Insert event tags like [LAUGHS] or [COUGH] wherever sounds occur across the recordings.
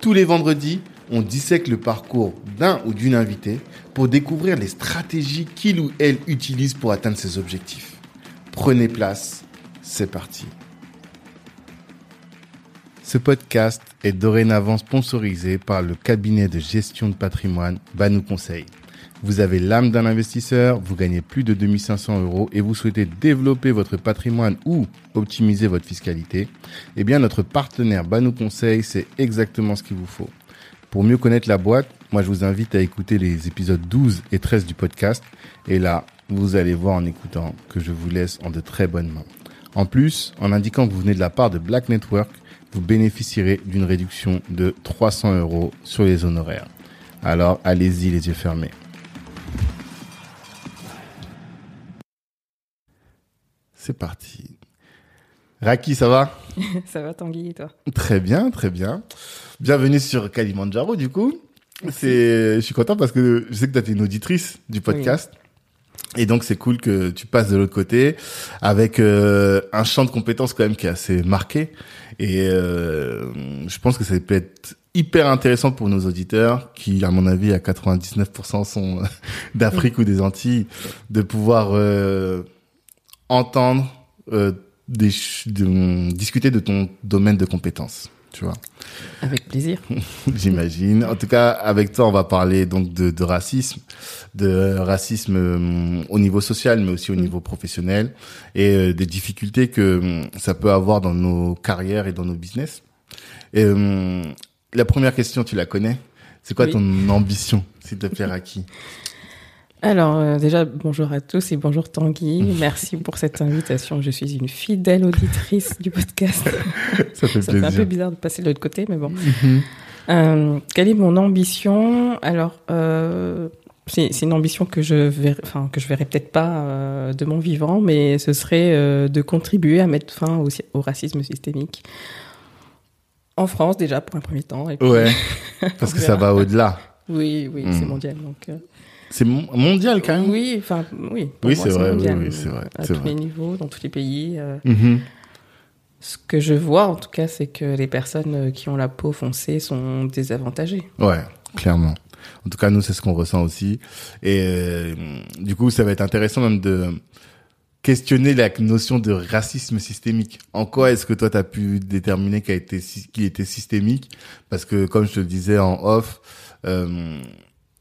Tous les vendredis, on dissèque le parcours d'un ou d'une invitée pour découvrir les stratégies qu'il ou elle utilise pour atteindre ses objectifs. Prenez place, c'est parti. Ce podcast est dorénavant sponsorisé par le cabinet de gestion de patrimoine Banou Conseil. Vous avez l'âme d'un investisseur, vous gagnez plus de 2500 euros et vous souhaitez développer votre patrimoine ou optimiser votre fiscalité, eh bien notre partenaire Banou Conseil, c'est exactement ce qu'il vous faut. Pour mieux connaître la boîte, moi je vous invite à écouter les épisodes 12 et 13 du podcast. Et là, vous allez voir en écoutant que je vous laisse en de très bonnes mains. En plus, en indiquant que vous venez de la part de Black Network, vous bénéficierez d'une réduction de 300 euros sur les honoraires. Alors allez-y les yeux fermés. C'est parti. Raki, ça va? [LAUGHS] Ça va Tanguy et toi? Très bien, très bien. Bienvenue sur Kalimandjaro du coup. C'est, je suis content parce que je sais que tu es une auditrice du podcast. Et donc c'est cool que tu passes de l'autre côté avec euh, un champ de compétences quand même qui est assez marqué. Et euh, je pense que ça peut être hyper intéressant pour nos auditeurs qui, à mon avis, à 99% sont [LAUGHS] d'Afrique ou des Antilles, de pouvoir euh, entendre, euh, des, de, discuter de ton domaine de compétences. Tu vois. Avec plaisir. [LAUGHS] J'imagine. En tout cas, avec toi, on va parler donc de, de racisme, de racisme euh, au niveau social, mais aussi au niveau professionnel, et euh, des difficultés que euh, ça peut avoir dans nos carrières et dans nos business. Et, la première question, tu la connais C'est quoi Oui. ton ambition, s'il te plaît, Raki? [LAUGHS] Alors euh, déjà bonjour à tous et bonjour Tanguy. Merci pour cette invitation. Je suis une fidèle auditrice du podcast. [LAUGHS] Ça fait Ça fait un peu bizarre de passer de l'autre côté, mais bon. Mhm. Euh, quelle est mon ambition? Alors euh, c'est c'est une ambition que je verrai, enfin que je verrai peut-être pas de mon vivant, mais ce serait de contribuer à mettre fin au, au racisme systémique en France déjà pour un premier temps. Et puis- Ouais, [LAUGHS] parce que ça va au-delà. Oui, oui, c'est mondial. Donc, euh, C'est mon- mondial quand même. Oui, enfin, oui. Oui, c'est vrai, mondial, oui, c'est vrai, À tous vrai. les niveaux, dans tous les pays. euh. Mhm. Ce que je vois, en tout cas, c'est que les personnes euh, qui ont la peau foncée sont désavantagées. Ouais, clairement. En tout cas, nous, c'est ce qu'on ressent aussi. Et euh, du coup, ça va être intéressant même de questionner la notion de racisme systémique. En quoi est-ce que toi, tu as pu déterminer qu'il sy- qu'il était systémique? Parce que, comme je te le disais en off, euh,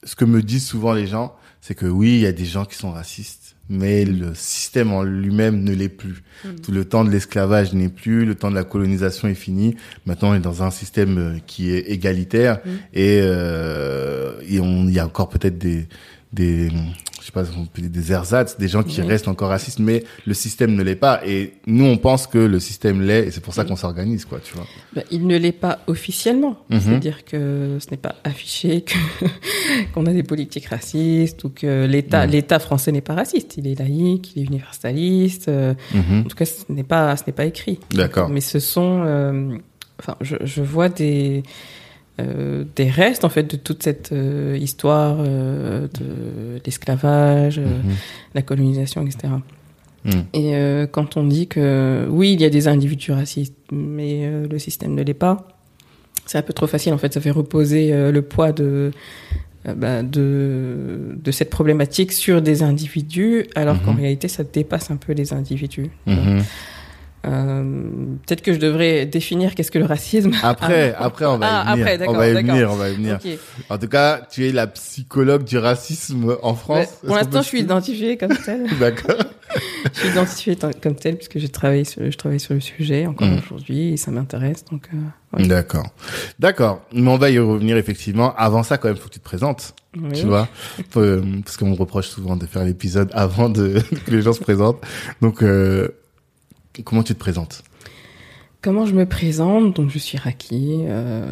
ce que me disent souvent les gens, c'est que oui, il y a des gens qui sont racistes, mais le système en lui-même ne l'est plus. Tout le temps de l'esclavage n'est plus, le temps de la colonisation est fini. Maintenant, on est dans un système euh, qui est égalitaire Mm. et, euh, et on, il y a encore peut-être des, des, sais pas, on peut dire des ersatz, des gens qui restent encore racistes, mais le système ne l'est pas. Et nous, on pense que le système l'est, et c'est pour ça Mm. qu'on s'organise, quoi, tu vois. Ben, il ne l'est pas officiellement. Mhm. C'est-à-dire que ce n'est pas affiché que [LAUGHS] qu'on a des politiques racistes ou que l'État Mhm. l'État français n'est pas raciste. Il est laïque, il est universaliste. euh, Mhm. En tout cas, ce n'est pas, ce n'est pas écrit. D'accord. Mais ce sont, euh, enfin, je, je vois des euh, des restes en fait de toute cette euh, histoire euh, de l'esclavage, Mhm. la colonisation, etc. Mhm. Et euh, quand on dit que oui, il y a des individus racistes, mais le système ne l'est pas, c'est un peu trop facile. En fait, ça fait reposer le poids de bah, de de cette problématique sur des individus, alors qu'en Mhm. réalité, ça dépasse un peu les individus. Mhm. Euh, Peut-être que je devrais définir qu'est-ce que le racisme. Après, [LAUGHS] Ah, après, on va ah, y venir. après, on va y venir, on va y venir. En tout cas, tu es la psychologue du racisme en France. Pour l'instant, je suis identifiée comme telle. [LAUGHS] D'accord. [LAUGHS] je suis identifiée comme telle puisque j'ai travaillé sur, je travaille sur le sujet encore Mm. aujourd'hui et ça m'intéresse. Donc, euh, ouais. D'accord. D'accord. Mais on va y revenir effectivement. Avant ça, quand même, faut que tu te présentes. Oui. Tu vois, euh, parce qu'on me reproche souvent de faire l'épisode avant de que les gens se présentent. Donc, euh, comment tu te présentes? Comment je me présente? Donc, je suis Raki, euh,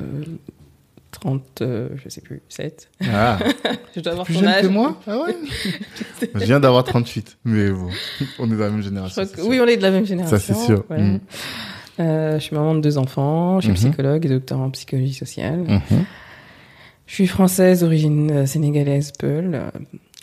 30, euh, je sais plus, 7. Ah, [LAUGHS] je dois avoir plus ton jeune âge. que moi? Ah ouais? [LAUGHS] Je viens d'avoir 38, mais bon, [LAUGHS] on est de la même génération. que- oui, on est de la même génération. c'est sûr. Mm. Euh, je suis maman de deux enfants, je suis Mhm. psychologue et docteur en psychologie sociale. Mhm. Je suis française d'origine euh, sénégalaise, Peul.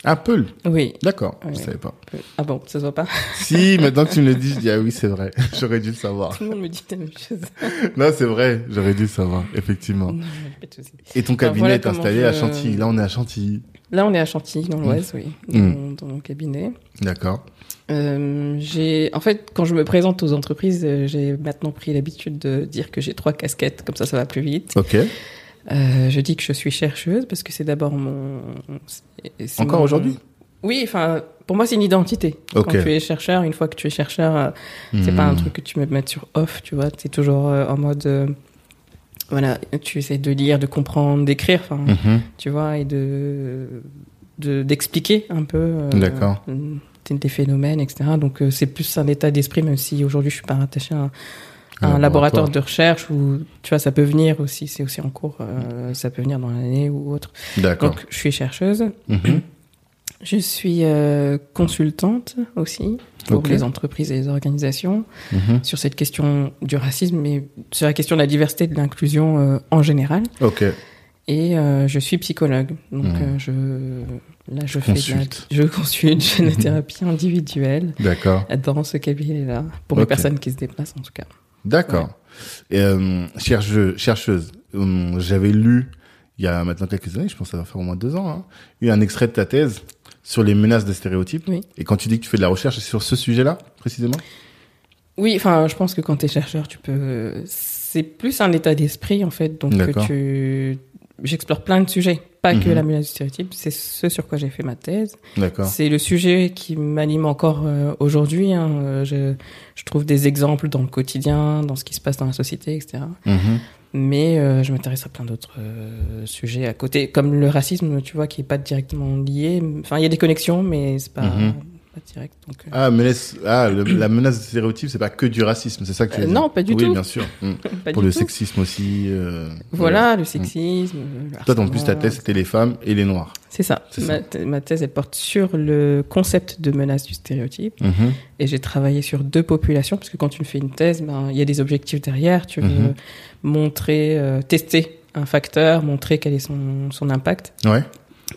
Apple, Oui. d'accord, je Ouais. savais pas. Ah bon, ça se voit pas [LAUGHS] Si, maintenant que tu me le dis, je dis ah oui, c'est vrai, [LAUGHS] j'aurais dû le savoir. Tout le monde me dit la même chose. [LAUGHS] Non, c'est vrai, j'aurais dû le savoir, effectivement. Non, pas de souci. Et ton cabinet voilà est installé je- à Chantilly. Là, on est à Chantilly. Là, on est à Chantilly, dans l'Oise, oui, dans, Mm. mon- dans mon cabinet. D'accord. Euh, j'ai, en fait, quand je me présente aux entreprises, euh, j'ai maintenant pris l'habitude de dire que j'ai trois casquettes, comme ça, ça va plus vite. Ok. Euh, je dis que je suis chercheuse parce que c'est d'abord mon. Encore mon- aujourd'hui? Oui, enfin, pour moi, c'est une identité. Ok. Quand tu es chercheur, une fois que tu es chercheur, euh, c'est Hmm. pas un truc que tu me mets sur off, tu vois. Tu es toujours euh, en mode. euh, voilà, tu essaies de lire, de comprendre, d'écrire, enfin, Mhm. tu vois, et de de- d'expliquer un peu euh, des, phénomènes, etc. Donc euh, c'est plus un état d'esprit, même si aujourd'hui je suis pas rattachée à un, laboratoire de recherche où tu vois ça peut venir aussi, c'est aussi en cours, euh, ça peut venir dans l'année ou autre. D'accord. Donc je suis chercheuse, Mhm. je suis euh, consultante aussi pour les entreprises et les organisations Mhm. sur cette question du racisme, mais sur la question de la diversité et de l'inclusion euh, en général. Ok. Et euh, je suis psychologue, donc Mhm. euh, je là je fais de la, Consulte. je consulte, [LAUGHS] je fais de la thérapie individuelle D'accord. dans ce cabinet-là pour les personnes qui se déplacent en tout cas. D'accord. Euh, chercheuse, chercheuse, hum, j'avais lu il y a maintenant quelques années, je pense que ça va faire au moins deux ans, hein, eu un extrait de ta thèse sur les menaces des stéréotypes. Oui. Et quand tu dis que tu fais de la recherche, sur ce sujet-là, précisément? Oui, enfin, je pense que quand tu es chercheur, tu peux. C'est plus un état d'esprit en fait, donc que tu. J'explore plein de sujets, pas que Mhm. la menace du stéréotype. C'est ce sur quoi j'ai fait ma thèse. D'accord. C'est le sujet qui m'anime encore euh, aujourd'hui. hein. Euh, Je, je trouve des exemples dans le quotidien, dans ce qui se passe dans la société, etc. Mhm. Mais euh, je m'intéresse à plein d'autres euh, sujets à côté, comme le racisme, tu vois, qui est pas directement lié. Enfin, il y a des connexions, mais c'est pas, Mhm. Pas direct. Donc, euh, Ah, menace, ah le- la menace des stéréotypes, c'est pas que du racisme, c'est ça que tu veux Euh, dire non, pas du oui, tout. bien sûr. [LAUGHS] Pas Pour du le tout. sexisme aussi. euh, Voilà, le sexisme. le Toi, en plus, ta thèse, c'était les femmes et les noirs. C'est ça. Ma, ma thèse, elle porte sur le concept de menace du stéréotype. Mhm. Et j'ai travaillé sur deux populations, parce que quand tu fais une thèse, ben, il y a des objectifs derrière. Tu veux Mhm. montrer, euh, tester un facteur, montrer quel est son, son impact. Ouais.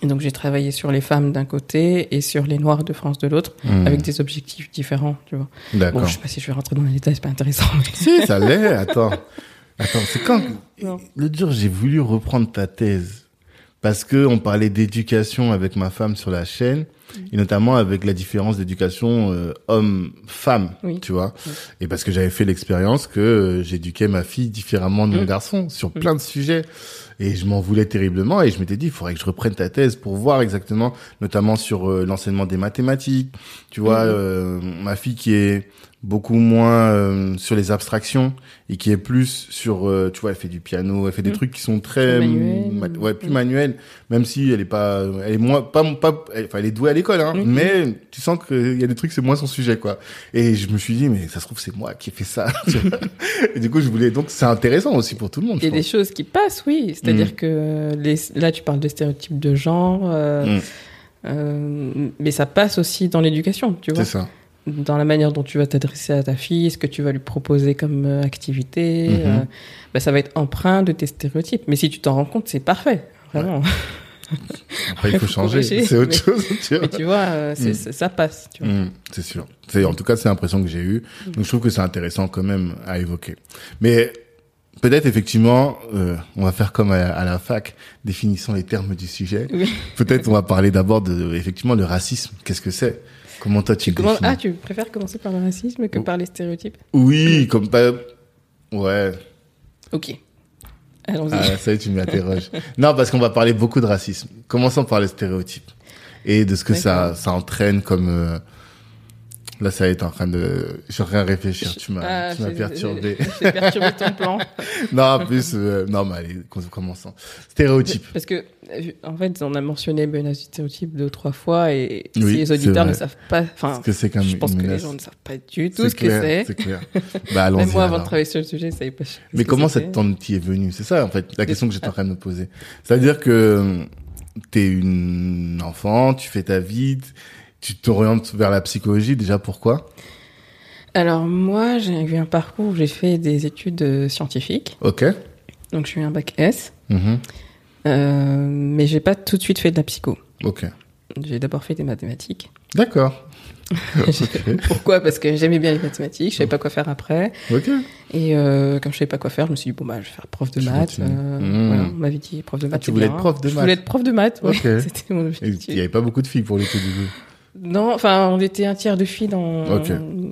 Et donc j'ai travaillé sur les femmes d'un côté et sur les noirs de France de l'autre, Mhm. avec des objectifs différents, tu vois. D'accord. Bon, je sais pas si je vais rentrer dans les détails, c'est pas intéressant. Si, ça l'est. Attends. Attends, c'est quand [LAUGHS] Non. le dur, j'ai voulu reprendre ta thèse parce que on parlait d'éducation avec ma femme sur la chaîne et notamment avec la différence d'éducation euh, homme-femme, Oui. tu vois. Oui. Et parce que j'avais fait l'expérience que euh, j'éduquais ma fille différemment de mon Mm. garçon sur plein de sujets et je m'en voulais terriblement et je m'étais dit il faudrait que je reprenne ta thèse pour voir exactement notamment sur euh, l'enseignement des mathématiques, tu vois, Mhm. euh, ma fille qui est beaucoup moins euh, sur les abstractions et qui est plus sur euh, tu vois elle fait du piano elle fait des Mhm. trucs qui sont très Plus manuels. ma- ouais plus manuels même si elle est pas elle est moins pas pas elle, enfin elle est douée à l'école hein Mhm. mais tu sens qu'il y a des trucs c'est moins son sujet quoi et je me suis dit mais ça se trouve c'est moi qui ai fait ça [LAUGHS] et du coup je voulais donc c'est intéressant aussi pour tout le monde Il y a des choses qui passent, oui. C'est-à-dire Mm. que les, là, tu parles de stéréotypes de genre, euh, Mm. euh, mais ça passe aussi dans l'éducation, tu vois. c'est ça Dans la manière dont tu vas t'adresser à ta fille, ce que tu vas lui proposer comme euh, activité, euh, bah, ça va être empreint de tes stéréotypes. Mais si tu t'en rends compte, c'est parfait, vraiment. [LAUGHS] après il faut changer c'est autre mais- chose tu vois Mais tu vois, Mm. c'est- ça passe. Tu vois. C'est sûr. En tout cas c'est l'impression que j'ai eue. Donc je trouve que c'est intéressant quand même à évoquer. Mais peut-être effectivement, euh, on va faire comme à, à la fac, définissons les termes du sujet. Oui. Peut-être on va parler d'abord de effectivement le racisme. Qu'est-ce que c'est? Comment toi tu Comment- définis? Ah, tu préfères commencer par le racisme que Oh. par les stéréotypes? Oui, comme pas. Ouais. Ok. Allons-y. Ah, ça y est, tu m'interroges. [LAUGHS] non, parce qu'on va parler beaucoup de racisme. Commençons par les stéréotypes et de ce que ça, ça entraîne comme, euh, Là, ça est en train de... Je suis en train de réfléchir. Tu m'as Ah, tu m'as perturbé. [LAUGHS] J'ai perturbé ton plan. [LAUGHS] non, en plus... euh, non, mais allez, commençons. Stéréotype. Parce que, euh, en fait, on a mentionné menace stéréotype deux ou trois fois et Oui, si les auditeurs ne savent pas, enfin, que c'est je pense que les gens ne savent pas du tout ce que c'est. C'est clair. Bah. [LAUGHS] Même moi, avant de travailler sur le sujet, je savais pas. Mais comment cette tente est venue? C'est ça, en fait, la question que j'étais en train de me poser. C'est-à-dire que euh, t'es une enfant, tu fais ta vie, tu t'orientes vers la psychologie. Déjà, pourquoi? Alors, moi, j'ai eu un parcours où j'ai fait des études euh, scientifiques. Ok. Donc, j'ai eu un bac S. Mhm. Euh, mais j'ai pas tout de suite fait de la psycho. Ok. J'ai d'abord fait des mathématiques. D'accord. [LAUGHS] Pourquoi? Parce que j'aimais bien les mathématiques, je savais pas quoi faire après. Ok. Et euh, comme je savais pas quoi faire, je me suis dit, bon, bah, je vais faire prof de Je maths. Euh, Mmh. voilà, on m'avait dit prof de maths. tu voulais bien. être prof de Je maths voulais être prof de maths, ouais. Ok. [LAUGHS] C'était mon objectif. Il n'y avait pas beaucoup de filles pour le coup du coup. Non, enfin, on était un tiers de filles dans Ok,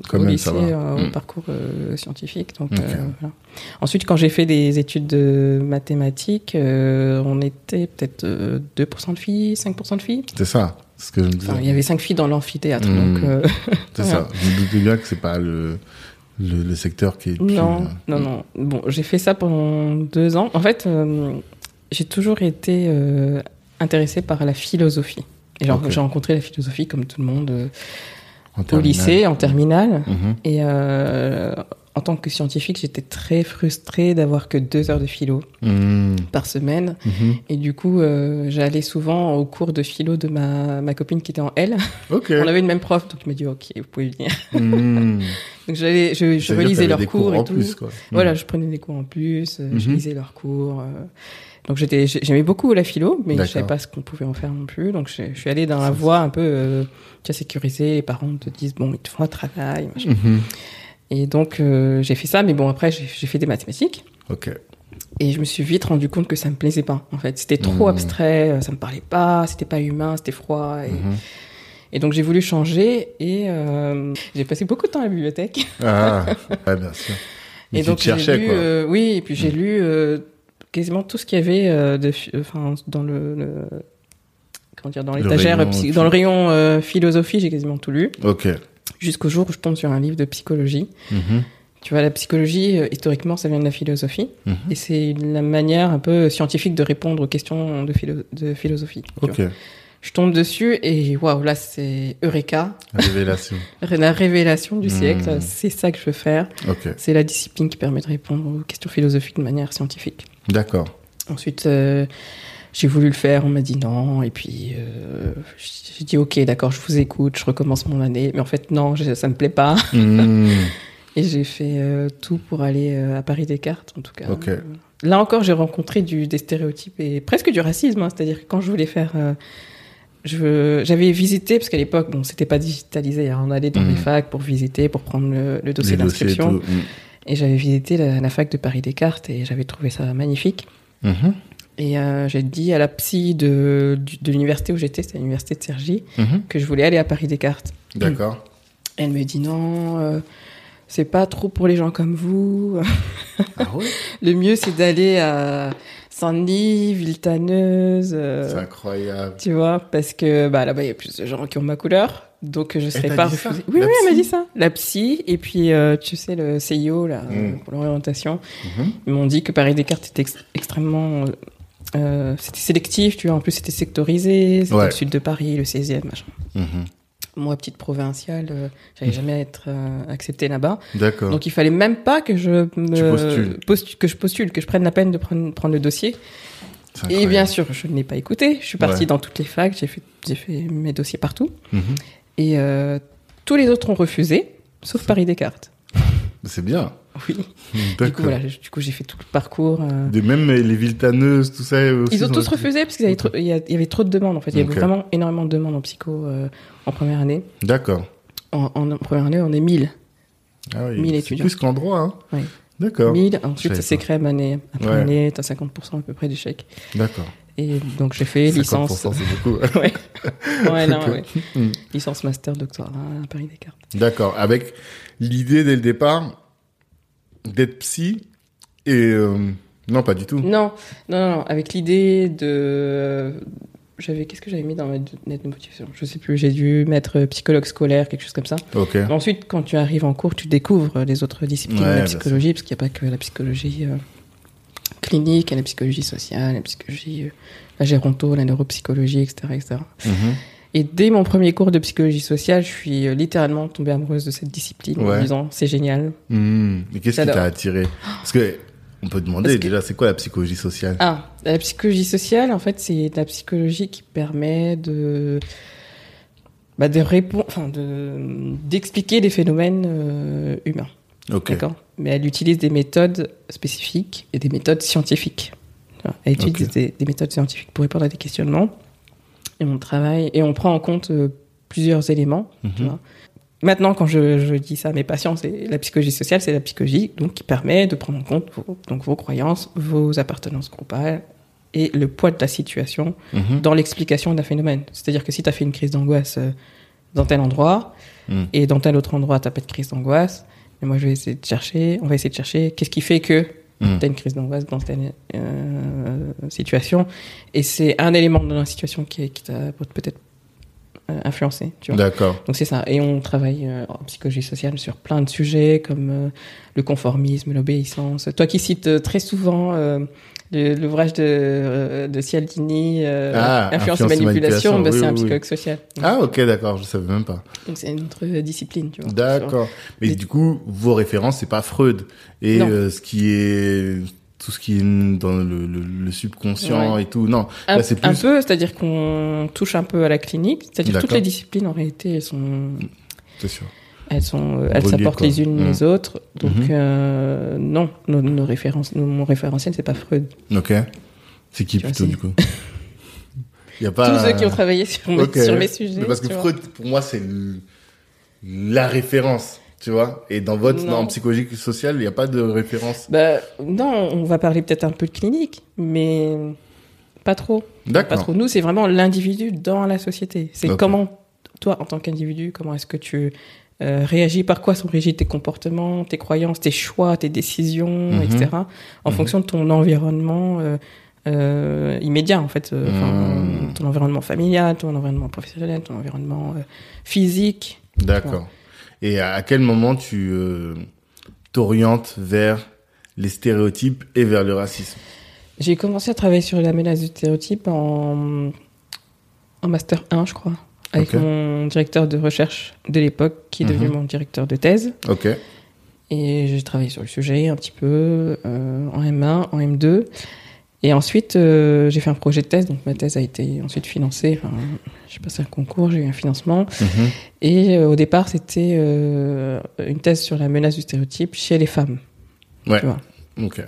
quand au même, lycée, euh, au Mm. parcours euh, scientifique. Donc, euh, voilà. Ensuite, quand j'ai fait des études de mathématiques, on était peut-être euh, 2% de filles, 5% de filles. C'est ça, ce que je me disais. Enfin, il y avait 5 filles dans l'amphithéâtre. Mm. Donc, euh, [LAUGHS] c'est ça. Je me doutais bien que c'est pas le, le, le secteur qui est. plus, non, non, non. Bon, j'ai fait ça pendant deux ans. En fait, j'ai toujours été intéressée par la philosophie. Et j'ai rencontré la philosophie comme tout le monde euh, en au terminale. lycée, en terminale. Mhm. Et euh, en tant que scientifique, j'étais très frustrée d'avoir que deux heures de philo Mhm. par semaine. Mhm. Et du coup, euh, j'allais souvent au cours de philo de ma, ma copine qui était en L. On avait le même prof, donc il m'a dit, OK, vous pouvez venir. [LAUGHS] Donc j'allais, je, je relisais leurs cours, en et tout. plus, quoi. Voilà, je prenais des cours en plus, je lisais leurs cours. euh. Donc j'étais, j'ai- j'aimais beaucoup la philo, mais je savais pas ce qu'on pouvait en faire non plus. Donc je, je suis allée dans la voie un peu, euh, tu as sécurisé. Les parents te disent bon, ils te font un travail. machin. Mhm. Et donc euh, j'ai fait ça, mais bon après j'ai fait des mathématiques. Ok. Et je me suis vite rendu compte que ça me plaisait pas. En fait, c'était trop Mhm. abstrait, euh, ça me parlait pas, c'était pas humain, c'était froid. Et, Mhm. et donc j'ai voulu changer et euh, j'ai passé beaucoup de temps à la bibliothèque. Ah, [LAUGHS] ouais, bien sûr. Mais et donc j'ai lu, quoi. euh, oui, et puis j'ai lu euh, quasiment tout ce qu'il y avait euh, de, phi- enfin dans le, le- comment dire, dans l'étagère, dans le rayon euh, philosophie, j'ai quasiment tout lu. Ok. Jusqu'au jour où je tombe sur un livre de psychologie. Mhm. Tu vois, la psychologie, euh, historiquement, ça vient de la philosophie. Mhm. Et c'est la manière un peu scientifique de répondre aux questions de, philo- de philosophie. Ok. vois. Je tombe dessus et waouh, là c'est Eureka, Révélation. [LAUGHS] la révélation du Hmm. siècle. C'est ça que je veux faire. Ok. C'est la discipline qui permet de répondre aux questions philosophiques de manière scientifique. D'accord. Ensuite, euh, j'ai voulu le faire, on m'a dit non, et puis euh, j'ai dit ok, d'accord, je vous écoute, je recommence mon année, mais en fait non, je- ça me plaît pas, Mhm. [LAUGHS] et j'ai fait euh, tout pour aller à Paris Descartes, en tout cas. Ok. Là encore, j'ai rencontré du, des stéréotypes et presque du racisme, hein, c'est-à-dire que quand je voulais faire, euh, j'avais visité parce qu'à l'époque, bon, c'était pas digitalisé, hein, on allait dans Mhm. les facs pour visiter, pour prendre le, le dossier d'inscription. Mhm. et j'avais visité la, la fac de Paris Descartes et j'avais trouvé ça magnifique. Mhm. Et euh, j'ai dit à la psy de, de l'université où j'étais, c'était l'université de Cergy, Mhm. que je voulais aller à Paris Descartes. D'accord. Elle me dit non, euh, c'est pas trop pour les gens comme vous. Ah ouais? [LAUGHS] Le mieux c'est d'aller à Saint-Denis, Villetaneuse, euh, C'est incroyable. tu vois, parce que bah, là-bas il y a plus de gens qui ont ma couleur. Donc je serais t'a pas dit ça refusée. Oui, La oui, elle m'a psy dit ça. La psy et puis euh, tu sais le CIO là euh, Mm. pour l'orientation. Mhm. Ils m'ont dit que Paris Descartes était ex- extrêmement. euh, c'était sélectif, tu vois. En plus, c'était sectorisé. C'était Ouais. le sud de Paris, le 16e, machin. Mhm. Moi, petite provinciale, euh, j'allais jamais être euh, acceptée là-bas. D'accord. Donc, il fallait même pas que je me postules. postu- que je postule, que je prenne la peine de prendre, prendre le dossier. Et bien sûr, je ne l'ai pas écouté. Je suis partie Ouais. dans toutes les facs. J'ai fait, j'ai fait mes dossiers partout. Mhm. Et euh, tous les autres ont refusé, sauf Paris Descartes. C'est bien. Oui. Du coup, D'accord. voilà. Du coup, j'ai fait tout le parcours. euh, Des- même les viltaneuses, tout ça. aussi, Ils ont tous refusé parce qu'il y, avait trop- il y avait trop de demandes en fait. Il y avait vraiment énormément de demandes en psycho euh, en première année. D'accord. En, en première année, on est 1000. Ah oui. 1000 c'est étudiants. Plus qu'en droit, hein. Oui. D'accord. 1000. Je Ensuite, ça s'écrème année après Ouais. année. T'as 50% à peu près d'échecs. D'accord. Et donc, j'ai fait 50%, licence. c'est beaucoup. [LAUGHS] ouais. [LAUGHS] ouais, non, ouais. Mm. Licence, master, doctorat à Paris Descartes. D'accord. Avec l'idée dès le départ d'être psy et euh, non pas du tout. Non, non, non, non, avec l'idée de j'avais qu'est-ce que j'avais mis dans ma lettre de motivation? Je sais plus. J'ai dû mettre euh, psychologue scolaire, quelque chose comme ça. Ensuite, quand tu arrives en cours, tu découvres les autres disciplines Ouais, de la psychologie, parce qu'il n'y a pas que la psychologie euh, clinique, il y a la psychologie sociale, la psychologie, euh, la géronto, la neuropsychologie, etc., etc. Et dès mon premier cours de psychologie sociale, je suis euh, littéralement tombée amoureuse de cette discipline en me disant c'est génial. Hmm. Mais qu'est-ce qui t'a attiré Parce que on peut demander Parce que- déjà, c'est quoi la psychologie sociale? Ah, la psychologie sociale, en fait, c'est la psychologie qui permet de bah, de répondre, enfin de d'expliquer les phénomènes euh, humains. Ok. D'accord? Mais elle utilise des méthodes spécifiques et des méthodes scientifiques. Elle utilise des, des méthodes scientifiques pour répondre à des questionnements. Et on travaille et on prend en compte euh, plusieurs éléments. tu Mhm. vois. Maintenant, quand je, je dis ça à mes patients, c'est la psychologie sociale, c'est la psychologie donc qui permet de prendre en compte vos, donc vos croyances, vos appartenances groupales et le poids de la situation Mhm. dans l'explication d'un phénomène. C'est-à-dire que si tu as fait une crise d'angoisse euh, dans tel endroit Mm. et dans tel autre endroit, tu pas de crise d'angoisse, mais moi je vais essayer de chercher, on va essayer de chercher qu'est-ce qui fait que Mm. tu as une crise d'angoisse dans telle euh, situation. Et c'est un élément de la situation qui, qui t'a peut-être euh, influencé. D'accord. Donc c'est ça. Et on travaille euh, en psychologie sociale sur plein de sujets comme euh, le conformisme, l'obéissance. Toi qui cites très souvent l'ouvrage de, euh, de Cialdini, euh, Ah, Influence, Influence et manipulation, manipulation, bah, oui, c'est un oui. psychologue social. Ah ok, d'accord, je savais même pas. Donc c'est une autre discipline, tu vois. D'accord. Mais des- du coup, vos références, c'est pas Freud. Et euh, ce qui est tout ce qui est dans le, le, le subconscient Ouais. et tout. Non, Un, là c'est un plus. peu, c'est-à-dire qu'on touche un peu à la clinique, c'est-à-dire toutes D'accord. les disciplines en réalité, elles sont, C'est sûr. Elles sont, euh, elles s'apportent les unes les autres. Donc Mhm. euh, non, nos, nos références, nos- mon référentiel, c'est pas Freud. Ok. C'est qui Tu plutôt du coup [LAUGHS] y a pas. Tous ceux qui ont travaillé sur mes, sur mes sujets. Mais parce que vois. Freud, pour moi, c'est la référence, tu vois. Et dans votre, Non. dans en psychologie sociale, il n'y a pas de référence. Bah, non, on va parler peut-être un peu de clinique, mais pas trop. Pas D'accord. trop. Nous, c'est vraiment l'individu dans la société. C'est comment, toi, en tant qu'individu, comment est-ce que tu euh, réagis, par quoi sont régis tes comportements, tes croyances, tes choix, tes décisions, Mhm. etc. En Mhm. fonction de ton environnement euh, euh, immédiat, en fait. euh, Mhm. Ton environnement familial, ton environnement professionnel, ton environnement physique. D'accord. Et à quel moment tu t'orientes vers les stéréotypes et vers le racisme? J'ai commencé à travailler sur la menace du stéréotype en, en master 1, je crois, avec mon directeur de recherche de l'époque, qui est devenu Mhm. mon directeur de thèse. Ok. Et j'ai travaillé sur le sujet un petit peu euh, en M1, en M2. Et ensuite, euh, j'ai fait un projet de thèse, donc ma thèse a été ensuite financée. Enfin, j'ai passé un concours, j'ai eu un financement. Mhm. Et euh, au départ, c'était une thèse sur la menace du stéréotype chez les femmes. Ouais. Tu vois. Ok.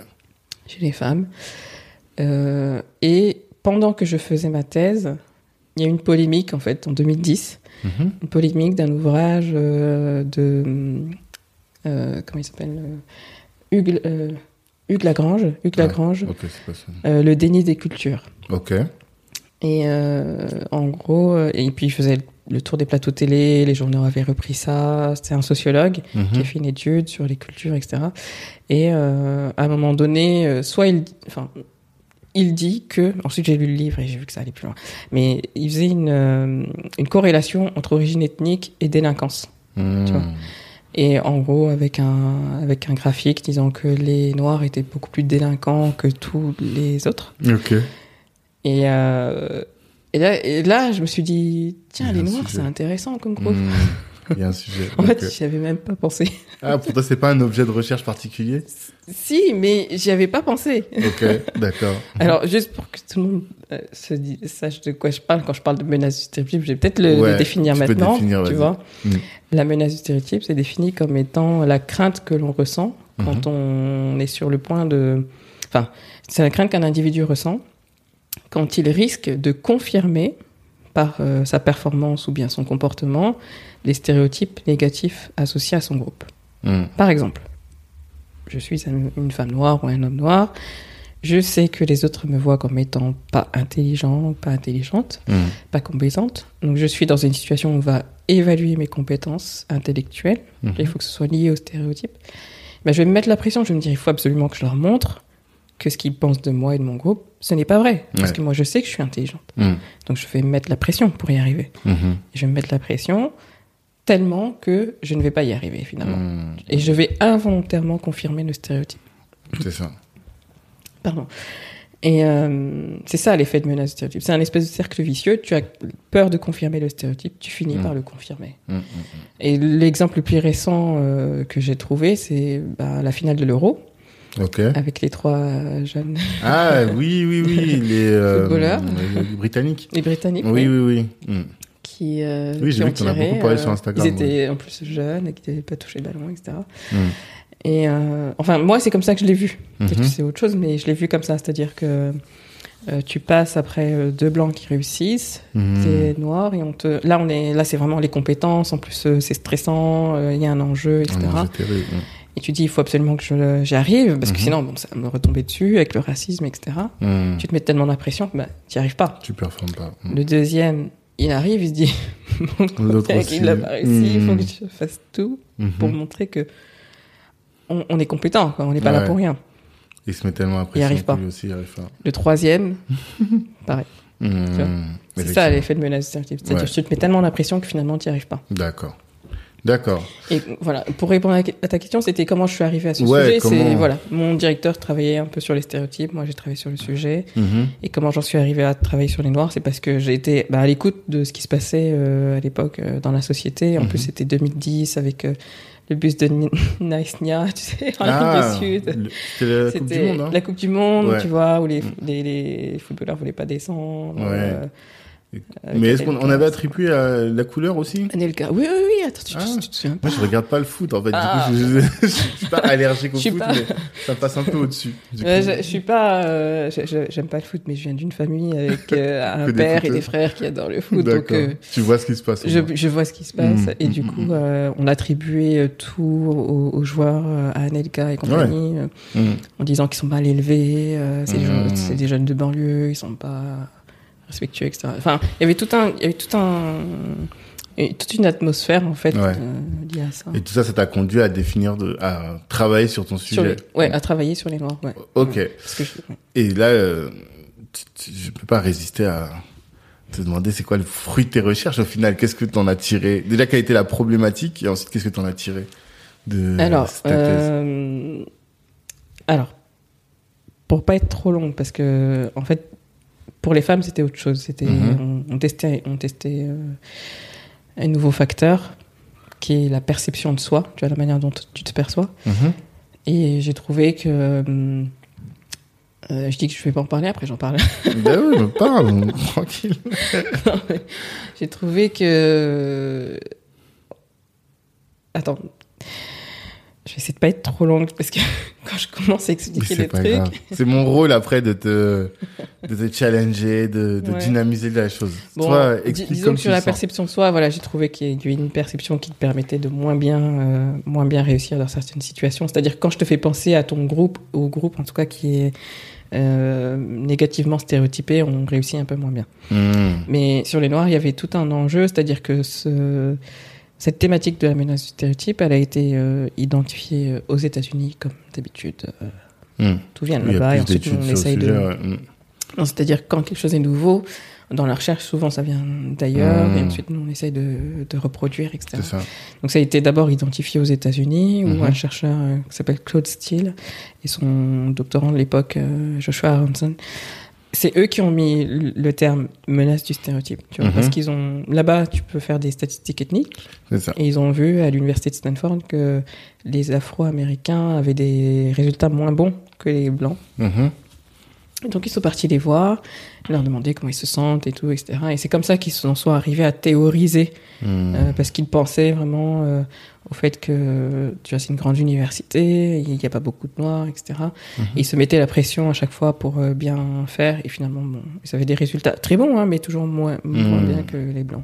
chez les femmes. Et pendant que je faisais ma thèse, il y a eu une polémique en fait en 2010, Mhm. une polémique d'un ouvrage euh, de euh, comment il s'appelle euh, Hugues, euh, Hugues Lagrange, Hugues Ouais. Lagrange, le déni des cultures. Ok. Et en gros, et puis il faisait le tour des plateaux télé, les journaux avaient repris ça. C'était un sociologue qui a Mhm. fait une étude sur les cultures, etc. Et à un moment donné, soit il, enfin, il dit que, ensuite j'ai lu le livre et j'ai vu que ça allait plus loin, mais il faisait une, euh, une corrélation entre origine ethnique et délinquance. Tu vois. Et en gros, avec un, avec un graphique disant que les Noirs étaient beaucoup plus délinquants que tous les autres. Ok. Et, euh, et, là, et là, je me suis dit, tiens, les Noirs, c'est intéressant comme groupe. Mhm. [LAUGHS] Il y a un sujet. En Ok. fait, j'y avais même pas pensé. Ah, pour toi, c'est pas un objet de recherche particulier? Si, mais j'y avais pas pensé. Ok, [LAUGHS] d'accord. Alors, juste pour que tout le monde euh, se dise- sache de quoi je parle, quand je parle de menace du stéréotype, je vais peut-être le, le Ouais, définir tu peux maintenant. définir, tu vois, Mm. la menace du stéréotype, c'est défini comme étant la crainte que l'on ressent quand Mhm. on est sur le point de. Enfin, c'est la crainte qu'un individu ressent quand il risque de confirmer par euh, sa performance ou bien son comportement les stéréotypes négatifs associés à son groupe. Mhm. Par exemple, je suis un- une femme noire ou un homme noir, je sais que les autres me voient comme étant pas intelligent, pas intelligente, Mhm. pas compétente. Donc je suis dans une situation où on va évaluer mes compétences intellectuelles. Mhm. Il faut que ce soit lié au stéréotype. Ben, je vais me mettre la pression, je vais me dire il faut absolument que je leur montre que ce qu'ils pensent de moi et de mon groupe, ce n'est pas vrai. Parce Ouais. que moi, je sais que je suis intelligente. Donc, je vais me mettre la pression pour y arriver. Je vais me mettre la pression tellement que je ne vais pas y arriver, finalement. Mm. Et je vais involontairement confirmer le stéréotype. C'est ça. Pardon. Et euh, c'est ça l'effet de menace stéréotype. C'est un espèce de cercle vicieux. Tu as peur de confirmer le stéréotype, tu finis Mm. par le confirmer. Mm, mm, Et l'exemple le plus récent euh, que j'ai trouvé, c'est bah, la finale de l'Euro mm. Ok. avec les trois euh, jeunes, Ah oui, oui, oui, [LAUGHS] les, Footballeurs. les Britanniques. les Britanniques, Oui, oui, oui. Mm. qui, euh, Oui, qui ont vu tiré, beaucoup parlé euh, sur Instagram, Ils étaient en plus jeunes et qui n'avaient pas touché le ballon, etc. Mm. Et euh, enfin, moi, c'est comme ça que je l'ai vu. Peut-être Mhm. que c'est autre chose, mais je l'ai vu comme ça, c'est-à-dire que euh, tu passes après euh, deux blancs qui réussissent, Mhm. t'es noir et on te. Là, on est, là, c'est vraiment les compétences. En plus, euh, c'est stressant. euh, Il y a un enjeu, etc. Terrible. Mm. Et tu dis, il faut absolument que j'y arrive parce que Mhm. sinon, bon, ça va me retomber dessus avec le racisme, etc. Mm. Tu te mets tellement la pression que bah, tu n'y arrives pas. Tu performes pas. Mm. Le deuxième, il arrive, il se dit, [LAUGHS] mon [LAUGHS] aussi. il n'a pas réussi, il faut que je fasse tout Mhm. pour montrer que on, on est compétent, quoi. on n'est pas Ouais. là pour rien. Il se met tellement à pression arrive que pas. lui aussi, il arrive pas. Le troisième, [LAUGHS] pareil. Mm. vois, C'est ça l'effet de menace. C'est-à-dire Ouais. que tu te mets tellement la pression que finalement tu n'y arrives pas. D'accord. D'accord. Et voilà, pour répondre à ta question, c'était comment je suis arrivée à ce Ouais, sujet. comment- C'est voilà, mon directeur travaillait un peu sur les stéréotypes, moi j'ai travaillé sur le sujet. Mhm. Et comment j'en suis arrivée à travailler sur les noirs, c'est parce que j'ai été bah, à l'écoute de ce qui se passait euh, à l'époque euh, dans la société. En plus, c'était 2010 avec euh, le bus de Ni- [LAUGHS] Nice Nia, tu sais, en Ah, Afrique du Sud. le- C'était la Coupe du Monde, hein la Coupe du Monde, Ouais. tu vois, où les, Mm. les, les footballeurs voulaient pas descendre. Ouais. Mais est-ce qu'on avait attribué à la couleur aussi Anelka. Oui, oui, oui, attends, tu, tu- Ah. tu te souviens pas Moi, je regarde pas le foot, en fait. Ah. Du coup, je, je, je suis pas [LAUGHS] allergique au foot, pas- mais ça passe un peu au-dessus. Je, je suis pas, euh, j'aime pas le foot, mais je viens d'une famille avec [LAUGHS] euh, un père et des frères qui adorent le foot, donc euh, Tu vois ce qui se passe. je, vois ce qui se passe. Mm, et mm, du mm, coup, euh, on attribuait tout aux, aux joueurs, à Anelka et compagnie, en disant qu'ils sont mal élevés, c'est des, gens- c'est des jeunes de banlieue, ils sont pas respectueux, etc. Enfin, il y avait tout un, il y avait tout un, et toute une atmosphère en fait Ouais. euh, liée à ça. Et tout ça, ça t'a conduit à définir, de, à travailler sur ton Sur sujet. les- ouais, à travailler sur les noirs. Ouais. Ok. Je- ouais. Et là, euh, je peux pas résister à te demander c'est quoi le fruit de tes recherches au final. Qu'est-ce que t'en as tiré? Déjà, quelle a été la problématique et ensuite, qu'est-ce que t'en as tiré de Alors, ta thèse? euh, alors, pour pas être trop long, parce que en fait, pour les femmes, c'était autre chose. C'était, Mhm. on, on testait, on testait euh, un nouveau facteur qui est la perception de soi, tu vois, la manière dont tu te perçois. Mhm. Et j'ai trouvé que, euh, euh, je dis que je vais pas en parler, après j'en parle. ben oui, parle, tranquille. [LAUGHS] J'ai trouvé que. Attends. Je vais essayer de pas être trop longue parce que [LAUGHS] quand je commence à expliquer les pas trucs. grave. C'est mon rôle après de te, de te challenger, de, de Ouais. dynamiser la chose. Bon, Toi, explique disons comme que sur la sens. perception de soi, voilà, j'ai trouvé qu'il y avait une perception qui te permettait de moins bien, euh, moins bien réussir dans certaines situations. C'est-à-dire quand je te fais penser à ton groupe, au groupe en tout cas qui est euh, négativement stéréotypé, on réussit un peu moins bien. Hmm. Mais sur les Noirs, il y avait tout un enjeu, c'est-à-dire que ce, cette thématique de la menace du stéréotype, elle a été euh, identifiée euh, aux États-Unis, comme d'habitude. euh, Hmm. tout vient de là-bas, et ensuite on essaye sujet. de. ouais. Hmm. C'est-à-dire quand quelque chose est nouveau, dans la recherche, souvent ça vient d'ailleurs, Mmh. et ensuite nous on essaye de, de reproduire, etc. Ça. Donc ça a été d'abord identifié aux États-Unis, où Mhm. un chercheur qui s'appelle Claude Steele et son doctorant de l'époque, Joshua Aronson, c'est eux qui ont mis le terme menace du stéréotype. Tu vois, Mhm. Parce qu'ils ont là-bas, tu peux faire des statistiques ethniques, C'est ça. et ils ont vu à l'université de Stanford que les Afro-Américains avaient des résultats moins bons que les Blancs. Mhm. Donc ils sont partis les voir, leur demander comment ils se sentent et tout, etc. Et c'est comme ça qu'ils en sont arrivés à théoriser, Hmm. euh, parce qu'ils pensaient vraiment euh, au fait que tu vois c'est une grande université, il n'y a pas beaucoup de noirs, etc. Et ils se mettaient la pression à chaque fois pour euh, bien faire, et finalement bon, ils avaient des résultats très bons, hein, mais toujours moins, moins Mhm. bien que les blancs.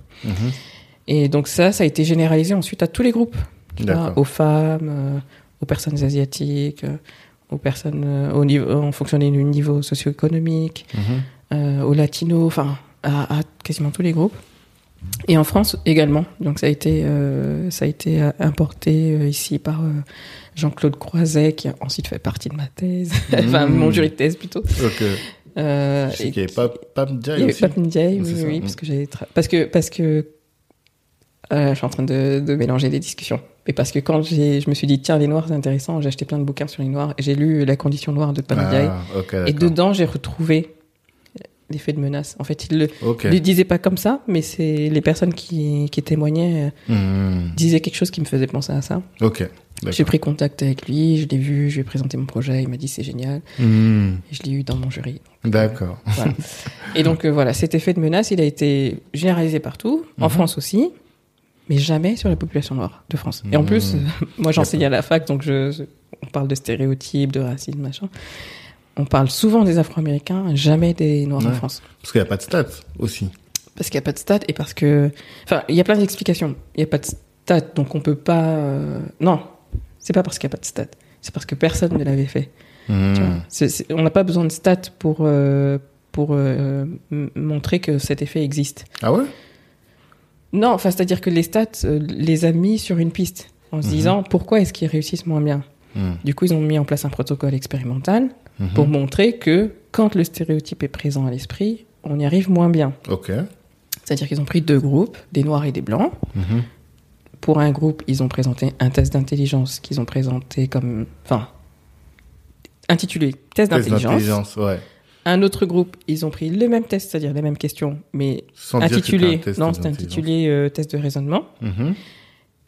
Et donc ça, ça a été généralisé ensuite à tous les groupes, tu vois, D'accord. aux femmes, aux personnes asiatiques, aux personnes euh, au niveau, en fonction du niveau socio-économique Mhm. euh, aux latinos, enfin à, à quasiment tous les groupes. Et en France également. Donc ça a été, euh, ça a été importé euh, ici par euh, Jean-Claude Croiset, qui a ensuite fait partie de ma thèse, [LAUGHS] enfin Mmh. mon jury de thèse plutôt. Ok. Euh, Je sais et y avait il y avait aussi. Pap Ndiaye, oui, C'est ça, oui, mm. parce que j'ai tra- parce que parce que euh, je suis en train de, de mélanger les discussions. Mais parce que quand j'ai, je me suis dit tiens les noirs c'est intéressant, j'ai acheté plein de bouquins sur les noirs et j'ai lu La condition noire de Ndiaye Ah, et d'accord. dedans j'ai retrouvé l'effet de menace. En fait il le, Ok. le disait pas comme ça, mais c'est les personnes qui, qui témoignaient euh, Hmm. disaient quelque chose qui me faisait penser à ça. Ok. J'ai D'accord. pris contact avec lui, je l'ai vu, je lui ai présenté mon projet, il m'a dit c'est génial, Hmm. et je l'ai eu dans mon jury. D'accord. Voilà. Et donc euh, voilà, cet effet de menace, il a été généralisé partout, en Mhm. France aussi, mais jamais sur la population noire de France. Et en Mhm. plus, [LAUGHS] moi j'enseigne à la fac, donc je, je- on parle de stéréotypes, de racisme, machin. On parle souvent des Afro-Américains, jamais des Noirs en Ouais. France. Parce qu'il n'y a pas de stats aussi. Parce qu'il n'y a pas de stats et parce que... Enfin, il y a plein d'explications. Il n'y a pas de stats, donc on peut pas... euh, Non, c'est pas parce qu'il n'y a pas de stats. C'est parce que personne ne l'avait fait. Tu vois. C'est- c'est- on n'a pas besoin de stats pour, euh, pour euh, montrer que cet effet existe. Ah ouais? Non, enfin, c'est-à-dire que les stats euh, les a mis sur une piste en se Mhm. disant pourquoi est-ce qu'ils réussissent moins bien. Hmm. Du coup, ils ont mis en place un protocole expérimental Mhm. pour montrer que quand le stéréotype est présent à l'esprit, on y arrive moins bien. Ok. C'est-à-dire qu'ils ont pris deux groupes, des noirs et des blancs. Mhm. Pour un groupe, ils ont présenté un test d'intelligence qu'ils ont présenté comme, enfin, intitulé test Test d'intelligence. d'intelligence, ouais. Un autre groupe, ils ont pris le même test, c'est-à-dire les mêmes questions, mais Sans intitulé, test non, d'intelligence. intitulé euh, test de raisonnement. Mhm.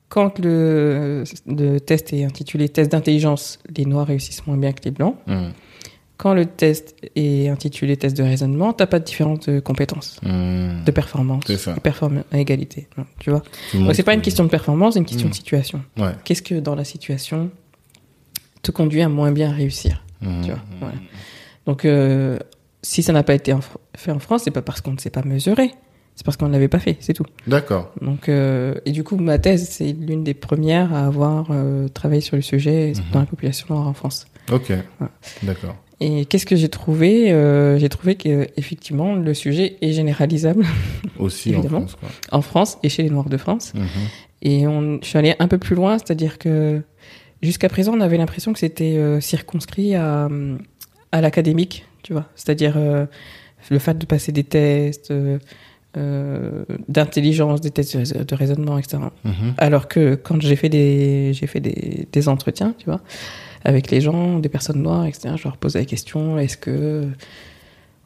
Quand le, le test est intitulé test d'intelligence, les noirs réussissent moins bien que les blancs. Hmm. Quand le test est intitulé test de raisonnement, t'as pas de différentes euh, compétences, Hmm. de performance, C'est de performance à égalité. Non, tu vois. Tout Donc c'est pas une question de performance, c'est une question de situation. Ouais. Qu'est-ce que dans la situation te conduit à moins bien réussir. Tu vois, voilà. Donc, euh, si ça n'a pas été en fait en France, c'est pas parce qu'on ne s'est pas mesuré, c'est parce qu'on ne l'avait pas fait, c'est tout. D'accord. Donc, euh, et du coup, ma thèse, c'est l'une des premières à avoir euh, travaillé sur le sujet Mhm. dans la population noire en France. Ok. Voilà. D'accord. Et qu'est-ce que j'ai trouvé Euh, J'ai trouvé que effectivement, le sujet est généralisable [LAUGHS] Aussi en France, quoi. en France et chez les Noirs de France. Mhm. Et on, je suis allée un peu plus loin, c'est-à-dire que jusqu'à présent, on avait l'impression que c'était euh, circonscrit à, à l'académique, tu vois. C'est-à-dire euh, le fait de passer des tests euh, euh, d'intelligence, des tests de rais- de raisonnement, etc. Mhm. Alors que quand j'ai fait des, j'ai fait des, des entretiens, tu vois, avec les gens, des personnes noires, etc. Je leur posais la question est-ce que,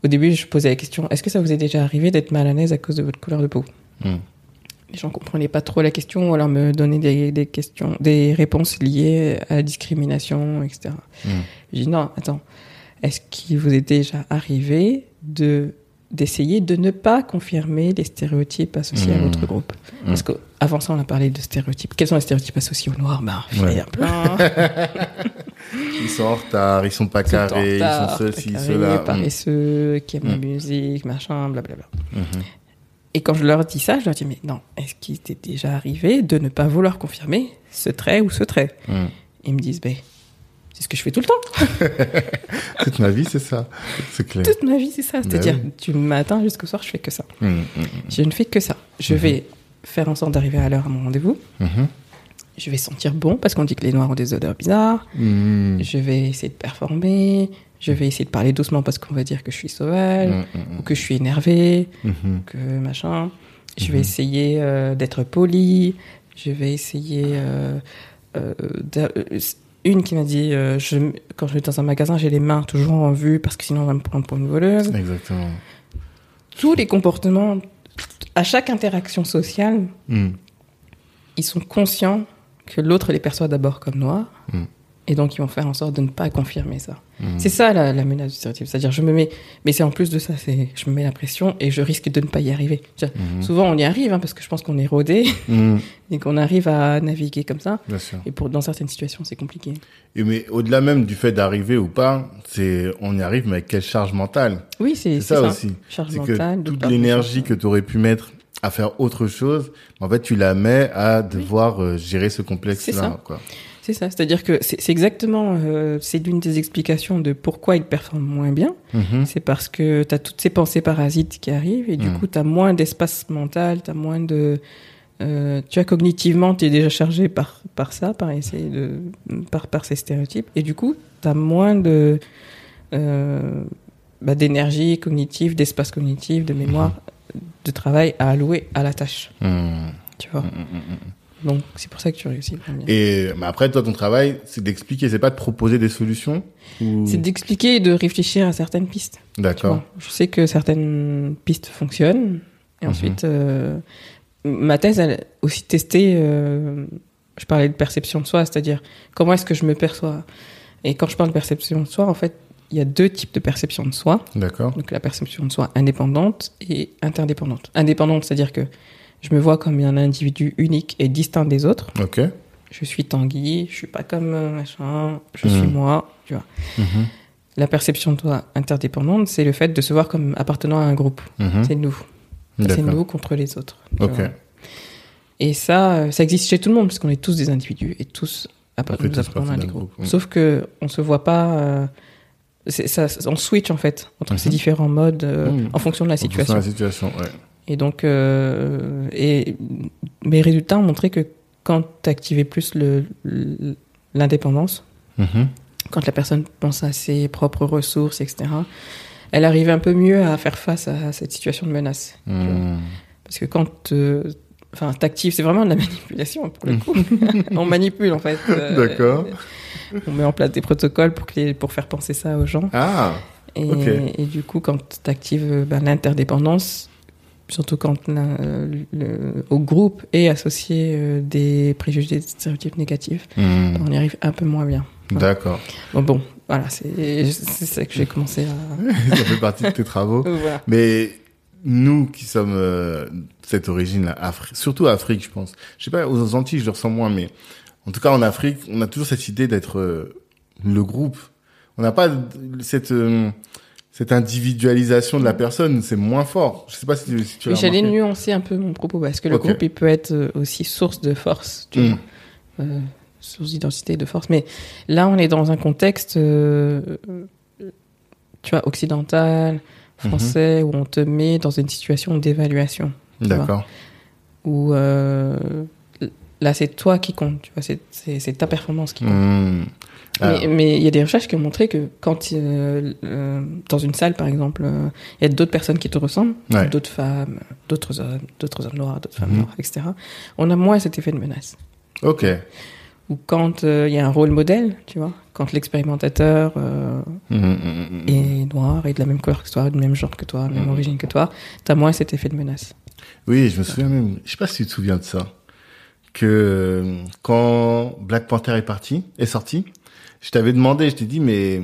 au début, je posais la question est-ce que ça vous est déjà arrivé d'être mal à l'aise à cause de votre couleur de peau? Hmm. les gens comprenaient pas trop la question ou alors me donnaient des, des questions, des réponses liées à la discrimination, etc. Hmm. J'ai dit non, attends, est-ce qu'il vous est déjà arrivé de d'essayer de ne pas confirmer les stéréotypes associés à Mmh. votre groupe Parce qu'avant ça, on a parlé de stéréotypes. Quels sont les stéréotypes associés aux noirs Ben, il y en a plein. [LAUGHS] Ils sont en retard, ils sont pas Ils sont en carrés, ils sont carrés, cela. paresseux, qui aiment la Mm. musique, machin, blablabla. Et quand je leur dis ça, je leur dis mais non, est-ce qu'il t'est déjà arrivé de ne pas vouloir confirmer ce trait ou ce trait? Hmm. Ils me disent ben c'est ce que je fais tout le temps. [LAUGHS] Toute ma vie, c'est ça. C'est clair. Toute ma vie c'est ça, c'est-à-dire oui. du matin jusqu'au soir je fais que ça. Hmm, hmm, Je ne fais que ça. Je vais faire en sorte d'arriver à l'heure à mon rendez-vous. mhm. Je vais sentir bon parce qu'on dit que les noirs ont des odeurs bizarres. Je vais essayer de performer. Je vais essayer de parler doucement parce qu'on va dire que je suis sauvage ou que je suis énervé. mhm. que machin. Je vais essayer euh, d'être poli. Je vais essayer. euh, euh, euh, une qui m'a dit euh, je, quand je vais dans un magasin, j'ai les mains toujours en vue parce que sinon on va me prendre pour une voleuse. Exactement. Tous les comportements, à chaque interaction sociale, Hmm. ils sont conscients que l'autre les perçoit d'abord comme noirs. Mhm. Et donc, ils vont faire en sorte de ne pas confirmer ça. Hmm. C'est ça la, la menace du stéréotype. C'est-à-dire, je me mets, mais c'est en plus de ça, c'est, je me mets la pression et je risque de ne pas y arriver. Mhm. Souvent, on y arrive, hein, parce que je pense qu'on est rodé Hmm. [LAUGHS] et qu'on arrive à naviguer comme ça. Bien sûr. Et pour, dans certaines situations, c'est compliqué. Et mais au-delà même du fait d'arriver ou pas, c'est on y arrive mais avec quelle charge mentale Oui, c'est, C'est ça, aussi. Charge mentale. que toute l'énergie que tu aurais pu mettre à faire autre chose, en fait, tu la mets à devoir euh, gérer ce complexe-là. C'est ça, c'est-à-dire que c'est exactement, euh, c'est l'une des explications de pourquoi il performe moins bien. Mhm. C'est parce que tu as toutes ces pensées parasites qui arrivent et du Mm. coup, tu as moins d'espace mental, tu as moins de... euh, tu vois, cognitivement, tu es déjà chargé par, par ça, par, essayer de, par, par ces stéréotypes. Et du coup, tu as moins de euh, bah, d'énergie cognitive, d'espace cognitif, de mémoire, de travail à allouer à la tâche. Mhm. Tu vois. Donc, c'est pour ça que tu réussis. Et mais après, toi, ton travail, c'est d'expliquer, c'est pas de proposer des solutions ou... C'est d'expliquer et de réfléchir à certaines pistes. D'accord. Je sais que certaines pistes fonctionnent. Et Mhm. ensuite, euh, ma thèse, elle a aussi testé, euh, je parlais de perception de soi, c'est-à-dire comment est-ce que je me perçois. Et quand je parle de perception de soi, en fait, il y a deux types de perception de soi. D'accord. Donc la perception de soi indépendante et interdépendante. Indépendante, c'est-à-dire que je me vois comme un individu unique et distinct des autres. Ok. Je suis Tanguy, je suis pas comme euh, machin, je suis moi, tu vois. Mhm. La perception de toi interdépendante, c'est le fait de se voir comme appartenant à un groupe. Mhm. C'est nous. C'est nous contre les autres. Ok. vois. Et ça, euh, ça existe chez tout le monde, parce qu'on est tous des individus et tous appartenons à des groupes. groupe. Sauf que on se voit pas. euh, ça, on switch en fait entre ces Mhm. différents modes euh, en fonction de la En fonction situation. de la situation, ouais. Et donc, euh, et mes résultats ont montré que quand tu activais plus le- l'indépendance, Mhm. quand la personne pense à ses propres ressources, etc., elle arrive un peu mieux à faire face à cette situation de menace. tu vois. Mhm. Parce que quand euh, enfin, t'actives, c'est vraiment de la manipulation pour le coup. [LAUGHS] on manipule en fait. euh, D'accord. On met en place des protocoles pour, les- pour faire penser ça aux gens. Ah, Et, du coup, quand t'actives ben, l'interdépendance, surtout quand la- le- au groupe est associé euh, des préjugés, des stéréotypes négatifs, Mhm. on y arrive un peu moins bien. d'accord. Bon, bon voilà, c'est c'est ça que j'ai commencé à. [LAUGHS] Ça fait partie de tes travaux. Euh, [LAUGHS] voilà. Mais nous qui sommes euh, cette origine là, Afri- surtout Afrique, je pense. Je sais pas aux Antilles, je le ressens moins, mais en tout cas en Afrique, on a toujours cette idée d'être euh, le groupe. On n'a pas cette euh, cette individualisation de la personne, c'est moins fort. Je sais pas si, tu- si tu l'as J'allais nuancer un peu mon propos parce que le groupe il peut être euh, aussi source de force, tu Mm. vois, euh, source d'identité, de force. Mais là, on est dans un contexte, euh, tu vois, occidental, français, où on te met dans une situation d'évaluation, D'accord. où euh, là, c'est toi qui compte, tu vois, c'est- ta performance qui compte. Mhm. Mais il y a des recherches qui ont montré que quand euh, euh, dans une salle par exemple, euh, il y a d'autres personnes qui te ressemblent, Ouais. d'autres femmes, d'autres hommes, d'autres hommes noirs, d'autres femmes Mhm. noires, etc. On a moins cet effet de menace. Ok. Ou quand il y a un rôle modèle, tu vois, quand l'expérimentateur Mhm, mhm, est noir et de la même couleur que toi, du même genre que toi, même Mhm. origine que toi, t'as moins cet effet de menace. Oui, je me souviens même, je sais pas si tu te souviens de ça, que quand Black Panther est parti, est sorti, je t'avais demandé, je t'ai dit, mais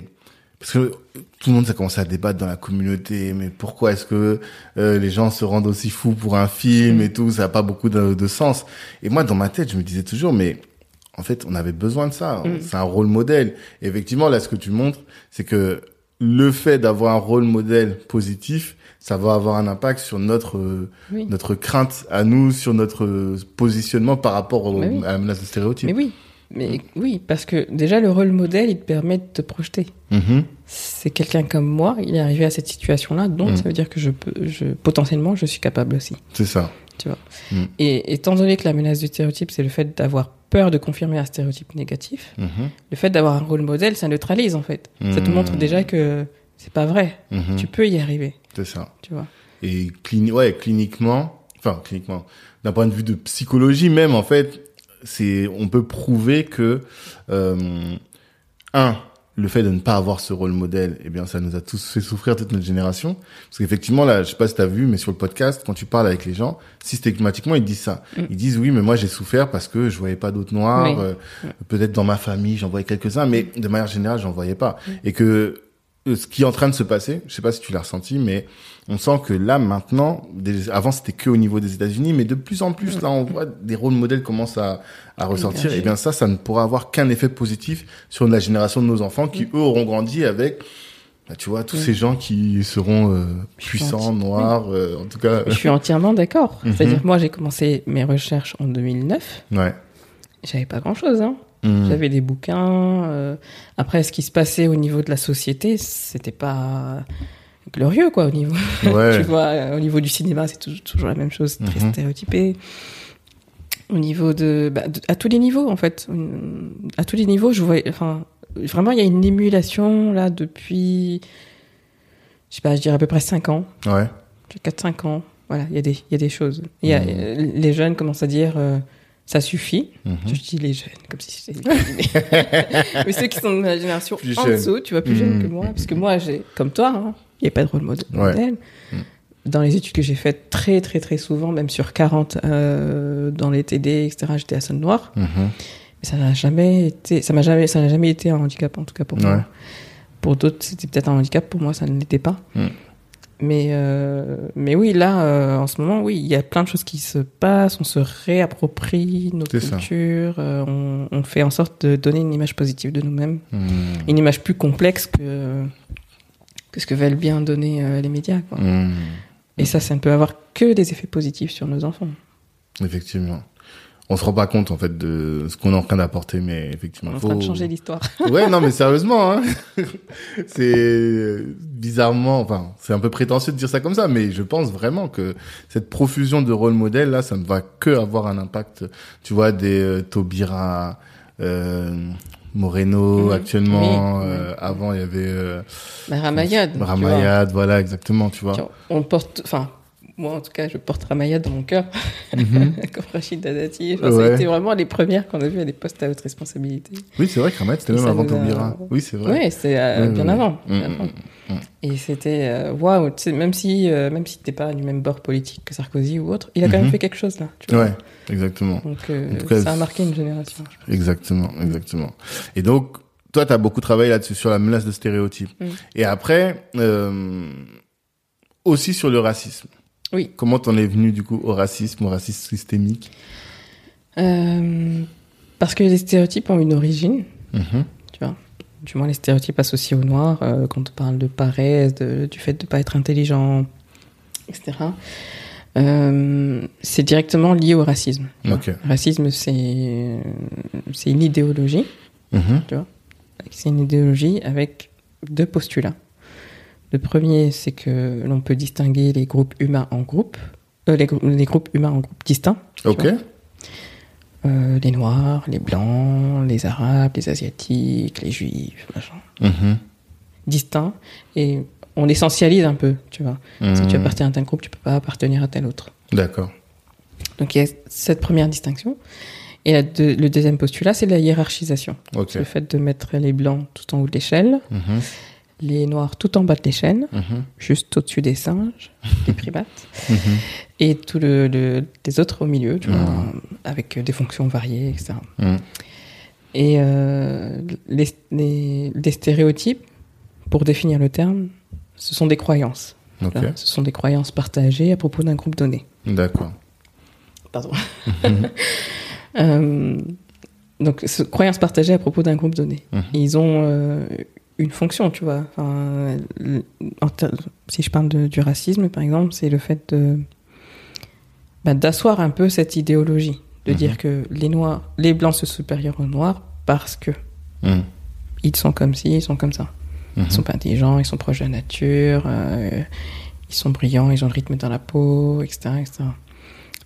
parce que tout le monde a commencé à débattre dans la communauté, mais pourquoi est-ce que euh, les gens se rendent aussi fous pour un film et tout, ça n'a pas beaucoup de, de sens. Et moi, dans ma tête, je me disais toujours, mais en fait, on avait besoin de ça. Mm. C'est un rôle modèle. Et effectivement, là, ce que tu montres, c'est que le fait d'avoir un rôle modèle positif, ça va avoir un impact sur notre euh, Oui. notre crainte à nous, sur notre euh, positionnement par rapport au, Mais oui. à la menace de stéréotypes. Mais oui, mais oui, parce que déjà le rôle modèle, il te permet de te projeter. Mhm. c'est quelqu'un comme moi, il est arrivé à cette situation-là, donc Mm. ça veut dire que je peux, je, potentiellement, je suis capable aussi. C'est ça. Tu vois. Mm. Et étant donné que la menace du stéréotype, c'est le fait d'avoir peur de confirmer un stéréotype négatif, Mhm. le fait d'avoir un rôle modèle, ça neutralise en fait. Ça te Mm. montre déjà que c'est pas vrai. Mhm. Tu peux y arriver. C'est ça. Tu vois. Et clini ouais, cliniquement, enfin cliniquement, d'un point de vue de psychologie même, en fait, c'est on peut prouver que euh, un le fait de ne pas avoir ce rôle modèle, eh bien, ça nous a tous fait souffrir toute notre génération. Parce qu'effectivement, là, je sais pas si t'as vu, mais sur le podcast, quand tu parles avec les gens, systématiquement, ils disent ça. Mm. Ils disent, oui, mais moi, j'ai souffert parce que je voyais pas d'autres noirs. Oui. euh, Peut-être dans ma famille, j'en voyais quelques-uns, mais de manière générale, j'en voyais pas. Et que ce qui est en train de se passer, je sais pas si tu l'as ressenti, mais on sent que là, maintenant, des- avant, c'était que au niveau des États-Unis, mais de plus en plus, là, on voit des rôles modèles commencent à, à ressortir. Et bien, ça, ça ne pourra avoir qu'un effet positif sur la génération de nos enfants qui, eux, auront grandi avec, bah, tu vois, tous Mm. ces gens qui seront euh, puissants, noirs, euh, en tout cas. Je suis entièrement d'accord. [LAUGHS] Mhm. C'est-à-dire moi, j'ai commencé mes recherches en 2009. Ouais. J'avais pas grand-chose. Hein. Mhm. J'avais des bouquins. euh, après, ce qui se passait au niveau de la société, c'était pas glorieux, quoi, au niveau. [LAUGHS] Ouais. tu vois, euh, au niveau du cinéma, c'est toujours, toujours la même chose, très Mhm. stéréotypé. Au niveau de, bah, de- à tous les niveaux, en fait, à tous les niveaux, je vois, enfin, vraiment, il y a une émulation là depuis, je sais pas, je dirais à peu près 5 ans. Ouais. 4-5 ans. Voilà, il y, a des- il y a des choses. Il y a, Mhm. euh, les jeunes commencent à dire euh, ça suffit. Mhm. Je dis les jeunes, comme si c'était. [LAUGHS] Mais ceux qui sont de ma génération Plus en dessous, tu vois, plus Mhm. jeunes que moi. Parce que moi, j'ai, comme toi, hein, il n'y a pas de rôle Ouais. modèle. Mhm. Dans les études que j'ai faites très, très, très souvent, même sur 40, euh, dans les TD, etc., j'étais à Saône Noire. Mhm. Mais ça n'a jamais été, ça m'a jamais, ça n'a jamais été un handicap, en tout cas pour Ouais. moi. Pour d'autres, c'était peut-être un handicap. Pour moi, ça ne l'était pas. Mais, euh, mais oui, là, euh, en ce moment, oui, il y a plein de choses qui se passent. On se réapproprie notre C'est ça. culture. euh, on, on fait en sorte de donner une image positive de nous-mêmes. Mhm. Une image plus complexe que, que ce que veulent bien donner euh, les médias. Quoi. Mhm. Et ça, ça ne peut avoir que des effets positifs sur nos enfants. Effectivement. On se rend pas compte en fait de ce qu'on est en train d'apporter, mais effectivement. On est en faut- train de changer l'histoire. [LAUGHS] Ouais, non, mais sérieusement, hein. [LAUGHS] c'est bizarrement, enfin, c'est un peu prétentieux de dire ça comme ça, mais je pense vraiment que cette profusion de rôles modèles là, ça ne va que avoir un impact. Tu vois, des euh, Taubira, euh, Moreno Mhm. actuellement. Oui, euh, Avant, il y avait euh, Bah, Ramayad. Ramayad, voilà, exactement, tu vois. On porte, enfin, moi en tout cas, je porte Ramayad dans mon cœur, Mhm. [LAUGHS] comme Rachid Dati. Enfin, Ça Ouais. a été vraiment les premières qu'on a vues à des postes à haute responsabilité. Oui, c'est vrai que Ramayad, c'était même avant nous a- Taubira. Oui, c'est vrai. Oui, c'est euh, bien avant. Mhm, avant. mhm, mhm. Et c'était euh, waouh, même si euh, même si t'es pas du même bord politique que Sarkozy ou autre, il a quand Mhm. même fait quelque chose là. Tu vois. Ouais, exactement. Donc euh, cas, ça a marqué une génération. Exactement, exactement. Et donc, toi, tu as beaucoup travaillé là-dessus, sur la menace de stéréotypes. Mm. Et après, aussi sur le racisme. Oui. Comment t'en es venu, du coup, au racisme, au racisme systémique? Euh, parce que les stéréotypes ont une origine. Mhm. tu vois? Du moins les stéréotypes associés au noir, euh, quand on parle de paresse, de- du fait de ne pas être intelligent, etc. Euh, c'est directement lié au racisme. tu vois? Le racisme, c'est c'est une idéologie. Mhm. C'est une idéologie avec deux postulats. Le premier, c'est que l'on peut distinguer les groupes humains en groupes, euh, les, grou- les groupes humains en groupes distincts. Ok. Euh, les noirs, les blancs, les arabes, les asiatiques, les juifs, machin. Mhm. Distincts. Et on essentialise un peu, tu vois. Si tu Mhm. appartiens à tel groupe, tu peux pas appartenir à tel autre. D'accord. Donc il y a cette première distinction. Et la deux- le deuxième postulat, c'est la hiérarchisation. Le fait de mettre les blancs tout en haut de l'échelle, Mhm. Les noirs tout en bas de l'échelle, Mhm. juste au-dessus des singes, des [LAUGHS] primates, Mhm. et tous le, le- les autres au milieu, tu vois, Mhm. avec des fonctions variées, etc. Mhm. Et euh, les, les- les stéréotypes, pour définir le terme, ce sont des croyances. Ce sont des croyances partagées à propos d'un groupe donné. D'accord. Pardon. [LAUGHS] Euh, donc, ce- croyances partagées à propos d'un groupe donné. Mhm. Ils ont euh, une fonction, tu vois. Enfin, ter- si je parle de- du racisme, par exemple, c'est le fait de bah, d'asseoir un peu cette idéologie, de Mhm. dire que les noirs, les blancs sont supérieurs aux noirs parce que Mhm. ils sont comme ci, ils sont comme ça. Mhm. Ils sont pas intelligents, ils sont proches de la nature, euh, ils sont brillants, ils ont le rythme dans la peau, etc. etc.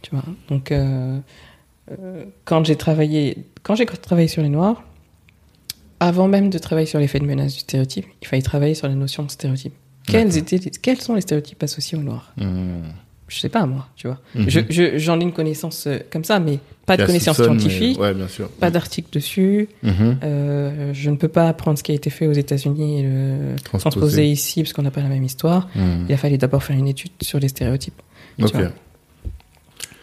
Tu vois Donc, euh, euh, quand j'ai travaillé, quand j'ai travaillé sur les Noirs, avant même de travailler sur l'effet de menace du stéréotype, il fallait travailler sur la notion de stéréotype. Quels, étaient, quels sont les stéréotypes associés aux Noirs Mhm. Je sais pas, moi, tu vois. Mhm. Je- je- J'en ai une connaissance euh, comme ça, mais pas de Qui connaissances assoupçonne, mais- Ouais, bien sûr. pas d'articles dessus. Mhm. Euh, je ne peux pas apprendre ce qui a été fait aux États-Unis et le Transposer. transposer ici parce qu'on n'a pas la même histoire. Mhm. Il a fallu d'abord faire une étude sur les stéréotypes. Ok.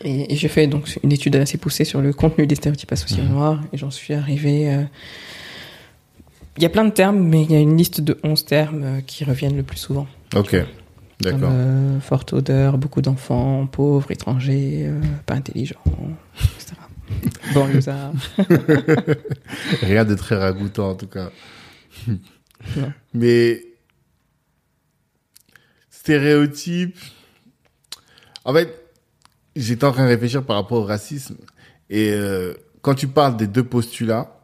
Et, et j'ai fait donc une étude assez poussée sur le contenu des stéréotypes associés Mhm. aux noirs et j'en suis arrivé. euh, Il y a plein de termes, mais il y a une liste de 11 termes euh, qui reviennent le plus souvent. Ok. D'accord. euh, forte odeur, beaucoup d'enfants, pauvres, étrangers, euh, pas intelligents, etc. [LAUGHS] Banlieusards. [LAUGHS] Rien de très ragoûtant en tout cas. Non. Mais stéréotypes. En fait, j'étais en train de réfléchir par rapport au racisme. Et euh, quand tu parles des deux postulats,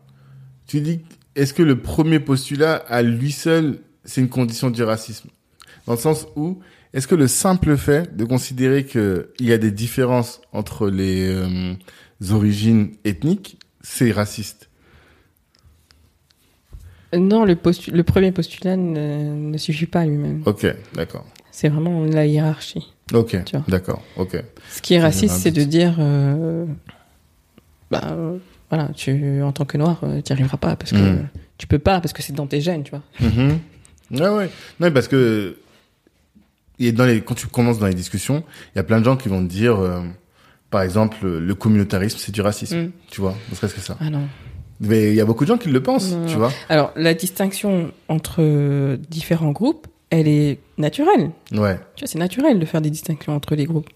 tu dis, est-ce que le premier postulat, à lui seul, c'est une condition du racisme? Dans le sens où, est-ce que le simple fait de considérer qu'il y a des différences entre les euh, origines ethniques, c'est raciste? Non, le, postu- le premier postulat ne, ne suffit pas à lui-même. Ok, d'accord. C'est vraiment la hiérarchie. Ok, d'accord, ok. Ce qui est raciste, c'est de dire, euh, bah, voilà, tu, en tant que noir, tu n'y arriveras pas parce que Mm. tu peux pas, parce que c'est dans tes gènes, tu vois. Ouais, ouais. Non, parce que et dans les, quand tu commences dans les discussions, il y a plein de gens qui vont te dire, euh, par exemple, le communautarisme, c'est du racisme. Mm. Tu vois, ne serait-ce que ça. Ah non. Mais il y a beaucoup de gens qui le pensent, Non. tu vois. Alors, la distinction entre différents groupes, elle est naturelle. Ouais. Tu vois, c'est naturel de faire des distinctions entre les groupes.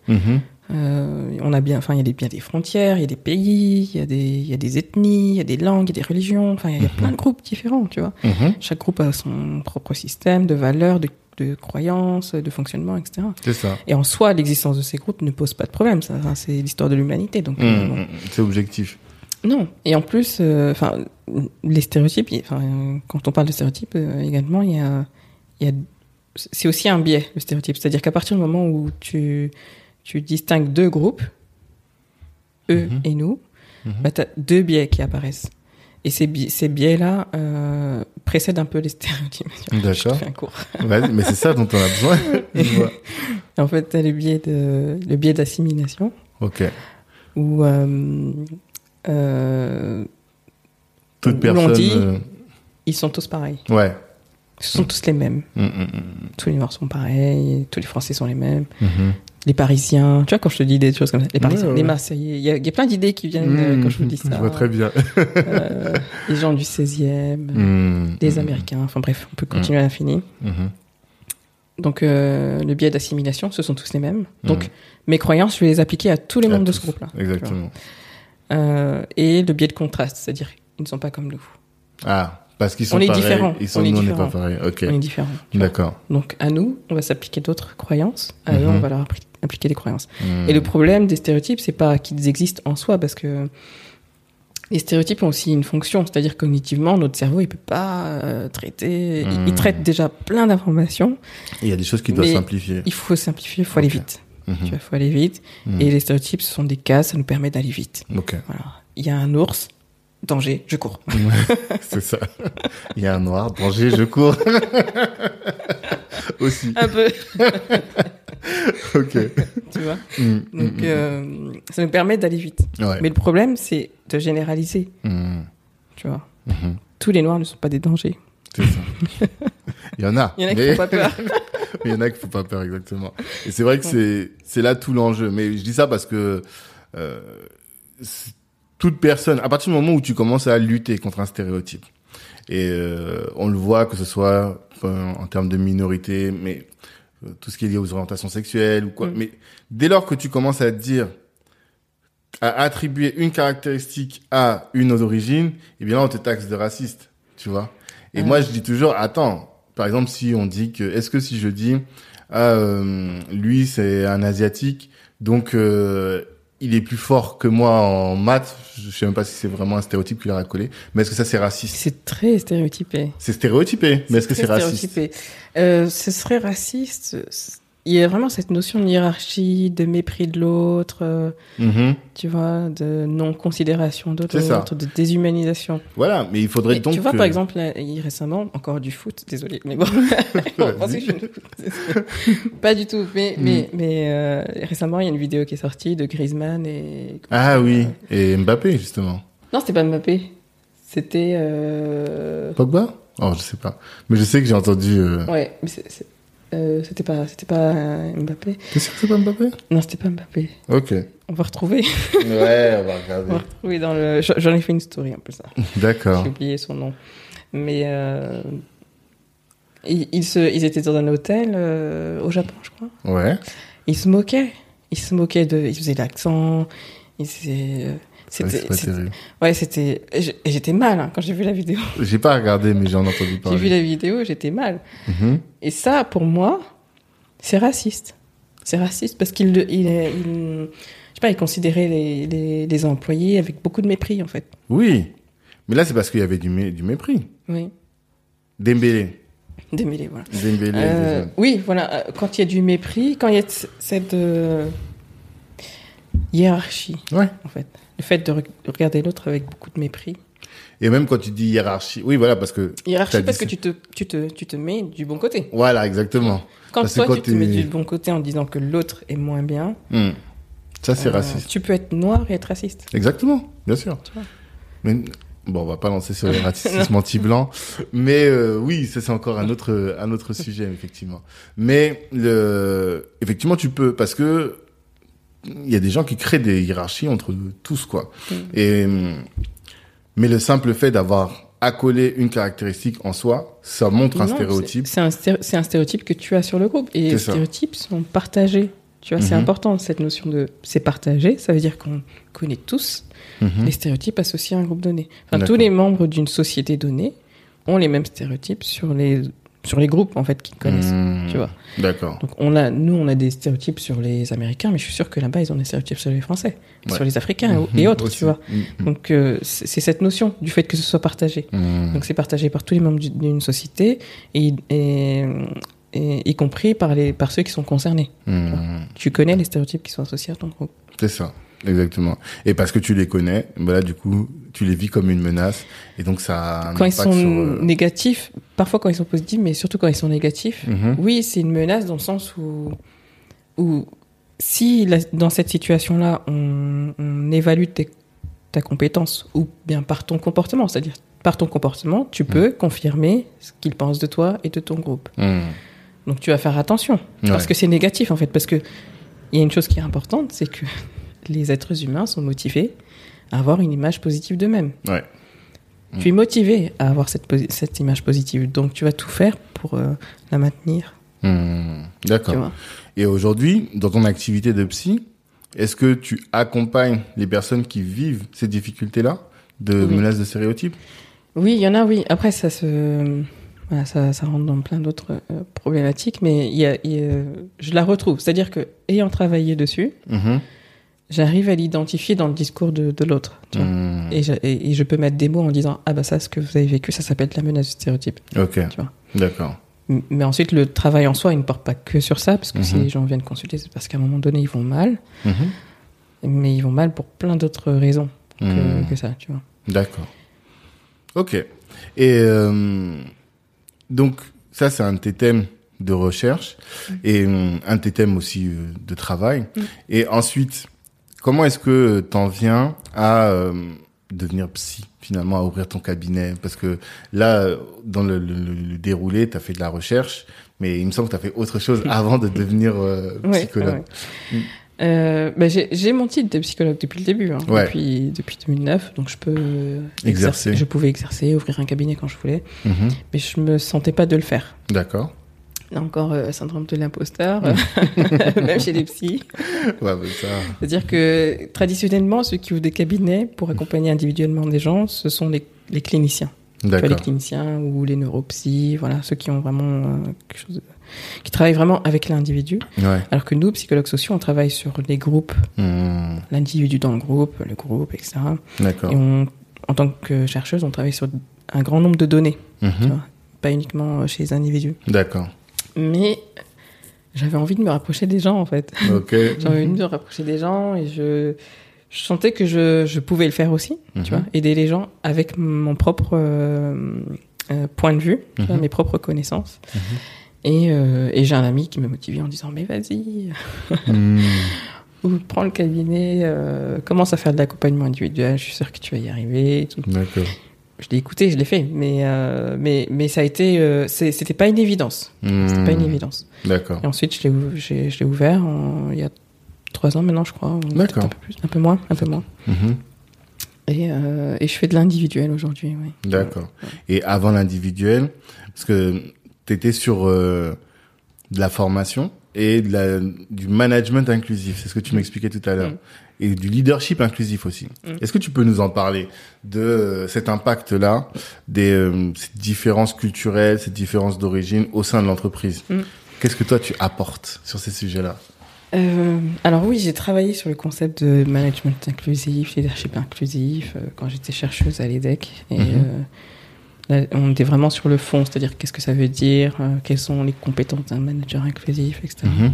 Mhm. Euh, on a bien, enfin, il y a bien des frontières, il y a des pays, il y a des, il y a des ethnies, il y a des langues, il y a des religions. Enfin, il y a Mhm. plein de groupes différents, tu vois. Mhm. Chaque groupe a son propre système de valeurs, de, de croyances, de fonctionnement, etc. C'est ça. Et en soi, l'existence de ces groupes ne pose pas de problème. Ça, c'est l'histoire de l'humanité. Donc, Mhm, euh, bon. mhm. C'est objectif. non. Et en plus, euh, enfin, les stéréotypes. Enfin, euh, quand on parle de stéréotypes, euh, également, il y a, il y a, c'est aussi un biais le stéréotype. C'est-à-dire qu'à partir du moment où tu, tu distingues deux groupes, eux Mhm. et nous, Mhm. bah, t'as deux biais qui apparaissent. Et ces, bi- ces biais-là euh, précèdent un peu les [LAUGHS] stéréotypes. Je D'accord. fais un cours. Vas-y, mais c'est ça dont on a besoin. [LAUGHS] Je. En fait, le biais de le biais d'assimilation ok. où euh, euh, Toute Où dit- euh, ils sont tous pareils. Ouais. Ce sont tous les mêmes. Mhm, mhm, Tous les Noirs sont pareils, tous les Français sont les mêmes, mhm. Les Parisiens. Tu vois, quand je te dis des choses comme ça, les Parisiens, Ouais, ouais. les Marseillais, il y, a- il y a plein d'idées qui viennent euh, quand je vous dis ça. Je vois très bien. Euh, les gens du 16e, Mhm. les Américains, enfin bref, on peut continuer à l'infini. Donc, euh, le biais d'assimilation, ce sont tous les mêmes. Donc, mes croyances, je vais les appliquer à tous les À membres de ce groupe-là. Exactement. Euh, et le biais de contraste, c'est-à-dire ils ne sont pas comme nous. Ah, parce qu'ils sont On est pareils. différents. Ils sont, On est nous, on n'est différents. pas pareils. Ok. On est différents. D'accord. Donc, à nous, on va s'appliquer d'autres croyances. À eux, Mhm. on va leur appli- appliquer des croyances. Mhm. Et le problème des stéréotypes, c'est pas qu'ils existent en soi, parce que les stéréotypes ont aussi une fonction, c'est-à-dire cognitivement, notre cerveau, il peut pas euh, traiter. il- Il, Mhm. traite déjà plein d'informations. Il y a des choses qui doivent simplifier. Il faut simplifier, il faut aller vite. Mhm. Tu vois, il faut aller vite. Mhm. Et les stéréotypes, ce sont des cases, ça nous permet d'aller vite. Ok. Voilà. Il y a un ours, danger, je cours. [LAUGHS] C'est ça. Il y a un noir, danger, je cours. [LAUGHS] Aussi. un peu, [LAUGHS] Ok. tu vois. Mhm. Donc, Mhm. euh, ça nous permet d'aller vite. Ouais. Mais le problème, c'est de généraliser, tu vois. Mhm. Tous les noirs ne sont pas des dangers. C'est ça. Il y en a. [LAUGHS] Il y en a qui mais- font pas peur. [LAUGHS] Il y en a qui font pas peur, exactement. Et c'est vrai que c'est c'est là tout l'enjeu. Mais je dis ça parce que euh, toute personne, à partir du moment où tu commences à lutter contre un stéréotype, et euh, on le voit que ce soit en termes de minorité, mais euh, tout ce qui est lié aux orientations sexuelles ou quoi. Mm. Mais dès lors que tu commences à dire à attribuer une caractéristique à une origine, eh bien là on te taxe de raciste, tu vois. Et moi je dis toujours attends, par exemple si on dit que est-ce que si je dis ah euh, lui c'est un asiatique donc euh, il est plus fort que moi en maths, je sais même pas si c'est vraiment un stéréotype qu'il a collé, mais est-ce que ça c'est raciste? C'est très stéréotypé. C'est stéréotypé, mais est-ce que c'est raciste? Euh, ce serait raciste. Il y a vraiment cette notion de hiérarchie, de mépris de l'autre, euh, Mhm. tu vois, de non-considération de l'autre, de déshumanisation. Voilà, mais il faudrait Et donc tu vois, que- par exemple, là, récemment, encore du foot, désolé, mais bon, [LAUGHS] [LAUGHS] on pensait que je ne- pas du tout, mais, Mm. mais, mais euh, récemment, il y a une vidéo qui est sortie de Griezmann et... Ah oui, et Mbappé justement. Non, c'était pas Mbappé, c'était... Euh... Pogba? Oh, je sais pas. Mais je sais que j'ai entendu. Euh... Ouais, mais c'est- euh, c'était pas, c'était pas euh, Mbappé. T'es sûr que c'est pas Mbappé? Non, c'était pas Mbappé. Ok. On va retrouver. [LAUGHS] Ouais, on va On va regarder. retrouver dans le. j'en- ai fait une story en plus. ça. D'accord. J'ai oublié son nom. Mais euh, ils, ils se, ils étaient dans un hôtel euh, au Japon, je crois. Ouais. Ils se moquaient. Ils se moquaient de. Ils faisaient l'accent. Ils faisaient. Ouais, C'était, terrible. ouais, c'était. J'étais mal hein, quand j'ai vu la vidéo. [LAUGHS] J'ai pas regardé, mais j'en ai entendu J'ai parler. vu la vidéo, j'étais mal. Mhm. Et ça, pour moi, c'est raciste. C'est raciste parce qu'il, il, je sais pas, il considérait les, les, les employés avec beaucoup de mépris en fait. Oui. Mais là, c'est parce qu'il y avait du, mé- du mépris. Oui. Dembélé. Démêlé, voilà. Dembélé. Euh, oui, voilà. euh, Quand il y a du mépris, quand il y a cette euh, hiérarchie, Ouais. en fait. Le fait de re- de regarder l'autre avec beaucoup de mépris. Et même quand tu dis hiérarchie, oui, voilà, parce que. Hiérarchie parce que tu te, tu, te, tu te mets du bon côté. Voilà, exactement. Quand Parce toi, quand tu te mets du bon côté en disant que l'autre est moins bien, Hmm. Ça, c'est euh, raciste. tu peux être noir et être raciste. Exactement, bien sûr. Mais bon, on va pas lancer sur le [LAUGHS] racisme anti-blanc, mais euh, oui, ça c'est encore un autre un autre sujet effectivement. Mais le effectivement, tu peux parce que il y a des gens qui créent des hiérarchies entre tous quoi. Mm. Et mais le simple fait d'avoir accolé une caractéristique en soi, ça montre un stéréotype. C'est un, un stéréotype que tu as sur le groupe. Et les ça. stéréotypes sont partagés. Tu vois, c'est Mhm. important cette notion de c'est partagé. Ça veut dire qu'on connaît tous Mhm. les stéréotypes associés à un groupe donné. Enfin, tous les membres d'une société donnée ont les mêmes stéréotypes sur les sur les groupes en fait qu'ils connaissent. Hmm. tu vois. D'accord. Donc on a, nous on a des stéréotypes sur les Américains, mais je suis sûr que là-bas ils ont des stéréotypes sur les Français, Ouais. sur les Africains et Mhm, autres, aussi. tu vois. Mhm. Donc euh, c'est cette notion du fait que ce soit partagé. Mhm. Donc c'est partagé par tous les membres du- d'une société, et, et, et- y compris par, les, par ceux qui sont concernés. Mhm. Tu connais les stéréotypes qui sont associés à ton groupe. C'est ça, exactement. Et parce que tu les connais, bah là, du coup, tu les vis comme une menace. Et donc, ça a un Quand ils sont sur... euh, négatifs, parfois quand ils sont positifs, mais surtout quand ils sont négatifs, mhm. oui, c'est une menace dans le sens où, où si la- dans cette situation-là, on, on évalue tes- ta compétence ou bien par ton comportement, c'est-à-dire par ton comportement, tu peux confirmer ce qu'ils pensent de toi et de ton groupe. Mhm. Donc tu vas faire attention parce que c'est négatif en fait, parce que il y a une chose qui est importante, c'est que les êtres humains sont motivés à avoir une image positive d'eux-mêmes. Ouais. Tu es motivé à avoir cette, image positive, donc tu vas tout faire pour euh, la maintenir. Tu D'accord. Et aujourd'hui, dans ton activité de psy, est-ce que tu accompagnes les personnes qui vivent ces difficultés-là de Oui. menaces de stéréotypes? Oui, il y en a, oui. Après, ça se, voilà, ça, ça rentre dans plein d'autres euh, problématiques, mais y a, il y a- je la retrouve. C'est-à-dire que, ayant travaillé dessus, Mhm. J'arrive à l'identifier dans le discours de, de l'autre. Mhm. Et, je, et, et je peux mettre des mots en disant ah bah ça, ce que vous avez vécu, ça s'appelle la menace du stéréotype. Ok, d'accord. Mais ensuite, le travail en soi, il ne porte pas que sur ça, parce que si Mhm. les gens viennent consulter, c'est parce qu'à un moment donné, ils vont mal, Mhm. mais ils vont mal pour plein d'autres raisons que, que ça, tu vois. D'accord. Ok. Et euh, donc, ça, c'est un de tes thèmes de recherche et euh, un de tes thèmes aussi euh, de travail. Mm. Et ensuite, comment est-ce que tu en viens à euh, devenir psy, finalement, à ouvrir ton cabinet? Parce que là, euh, dans le, le- le- déroulé, tu as fait de la recherche, mais il me semble que tu as fait autre chose [LAUGHS] avant de devenir euh, psychologue. ouais. Euh, bah, j'ai mon titre de psychologue depuis le début, hein, Ouais. depuis, depuis 2009, donc je peux euh, Exercer. Je pouvais exercer, ouvrir un cabinet quand je voulais, Mhm. mais je me sentais pas de le faire. D'accord. Là encore, euh, syndrome de l'imposteur, [LAUGHS] même chez les psys. Ouais, ça... C'est-à-dire que traditionnellement, ceux qui ouvrent des cabinets pour accompagner individuellement des gens, ce sont les, les cliniciens. Vois, les cliniciens ou les neuropsys, voilà, ceux qui ont vraiment euh, quelque chose, de- qui travaillent vraiment avec l'individu. Ouais. Alors que nous, psychologues sociaux, on travaille sur les groupes, Mhm. l'individu dans le groupe, le groupe, etc. D'accord. Et on, en tant que chercheuse, on travaille sur un grand nombre de données, Mhm. tu vois, pas uniquement chez les individus. D'accord. Mais j'avais envie de me rapprocher des gens, en fait. [LAUGHS] J'avais envie de me rapprocher des gens et je, je sentais que je, je pouvais le faire aussi, Mhm. tu vois, aider les gens avec mon propre euh, euh, point de vue, vois, Mhm. mes propres connaissances. Et, euh, et j'ai un ami qui me motivait en disant mais vas-y, Mhm. [LAUGHS] ou prends le cabinet, commence à faire de l'accompagnement individuel, je suis sûre que tu vas y arriver. D'accord. Je l'ai écouté, je l'ai fait, mais euh, mais mais ça a été, euh, c'était pas une évidence, c'était pas une Mhm. évidence. D'accord. Et ensuite je l'ai je l'ai ouvert en- il y a trois ans maintenant je crois, D'accord. un peu plus, un peu moins, un peu moins. Mhm. Et, euh, et je fais de l'individuel aujourd'hui, oui. D'accord. Et avant l'individuel, parce que tu étais sur euh, de la formation et de la, du management inclusif, c'est ce que tu m'expliquais tout à l'heure, Mm. Et du leadership inclusif aussi. Mm. Est-ce que tu peux nous en parler de euh, cet impact-là, des euh, cette différences culturelles, cette différence d'origine au sein de l'entreprise Mm. Qu'est-ce que toi tu apportes sur ces sujets-là Euh, alors oui, j'ai travaillé sur le concept de management inclusif, leadership inclusif, euh, quand j'étais chercheuse à l'EDEC. Et Mhm. euh, là, on était vraiment sur le fond, c'est-à-dire qu'est-ce que ça veut dire, euh, quelles sont les compétences d'un manager inclusif, etc. Mhm.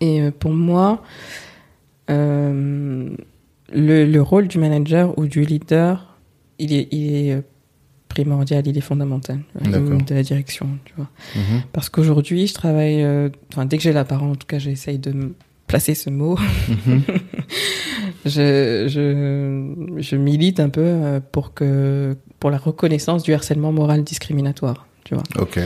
Et euh, pour moi, euh, le, le rôle du manager ou du leader, il est, il est euh, primordial, il est fondamental, euh, de la direction, tu vois. Mhm. Parce qu'aujourd'hui, je travaille, euh, dès que j'ai la parole, en tout cas, j'essaye de placer ce mot. Mhm. [LAUGHS] je, je, je milite un peu euh, pour que, pour la reconnaissance du harcèlement moral discriminatoire, tu vois. Ok.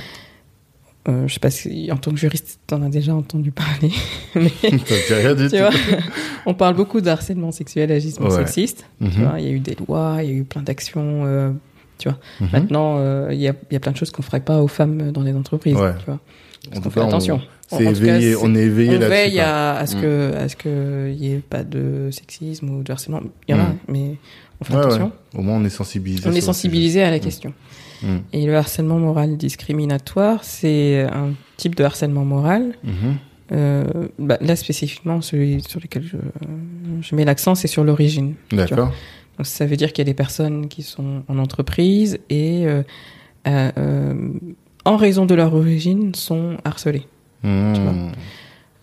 Euh, je sais pas si, en tant que juriste, t'en as déjà entendu parler, [LAUGHS] mais [LAUGHS] dit rien du tu vois, [LAUGHS] on parle beaucoup de harcèlement sexuel, Ouais. sexiste. Tu Mhm. il y a eu des lois, il y a eu plein d'actions. euh, tu vois, Mhm. maintenant, euh, il y, a, il y a plein de choses qu'on ferait pas aux femmes dans les entreprises. Ouais. Tu vois, En parce tout qu'on fait cas, on- attention. En- en cas, on est éveillé on là-dessus. veille quoi. à, à ce Mm. que à ce que il y ait pas de sexisme ou de harcèlement. Il y en a, Mm. mais on fait Ouais, attention. Au moins, on est sensibilisé. On est sensibilisé à la Mm. question. Et le harcèlement moral discriminatoire, c'est un type de harcèlement moral. Mhm. Euh, bah, là spécifiquement, celui sur lequel je, je mets l'accent, c'est sur l'origine. D'accord. Donc, ça veut dire qu'il y a des personnes qui sont en entreprise et euh, euh, en raison de leur origine sont harcelées. Mm. vois.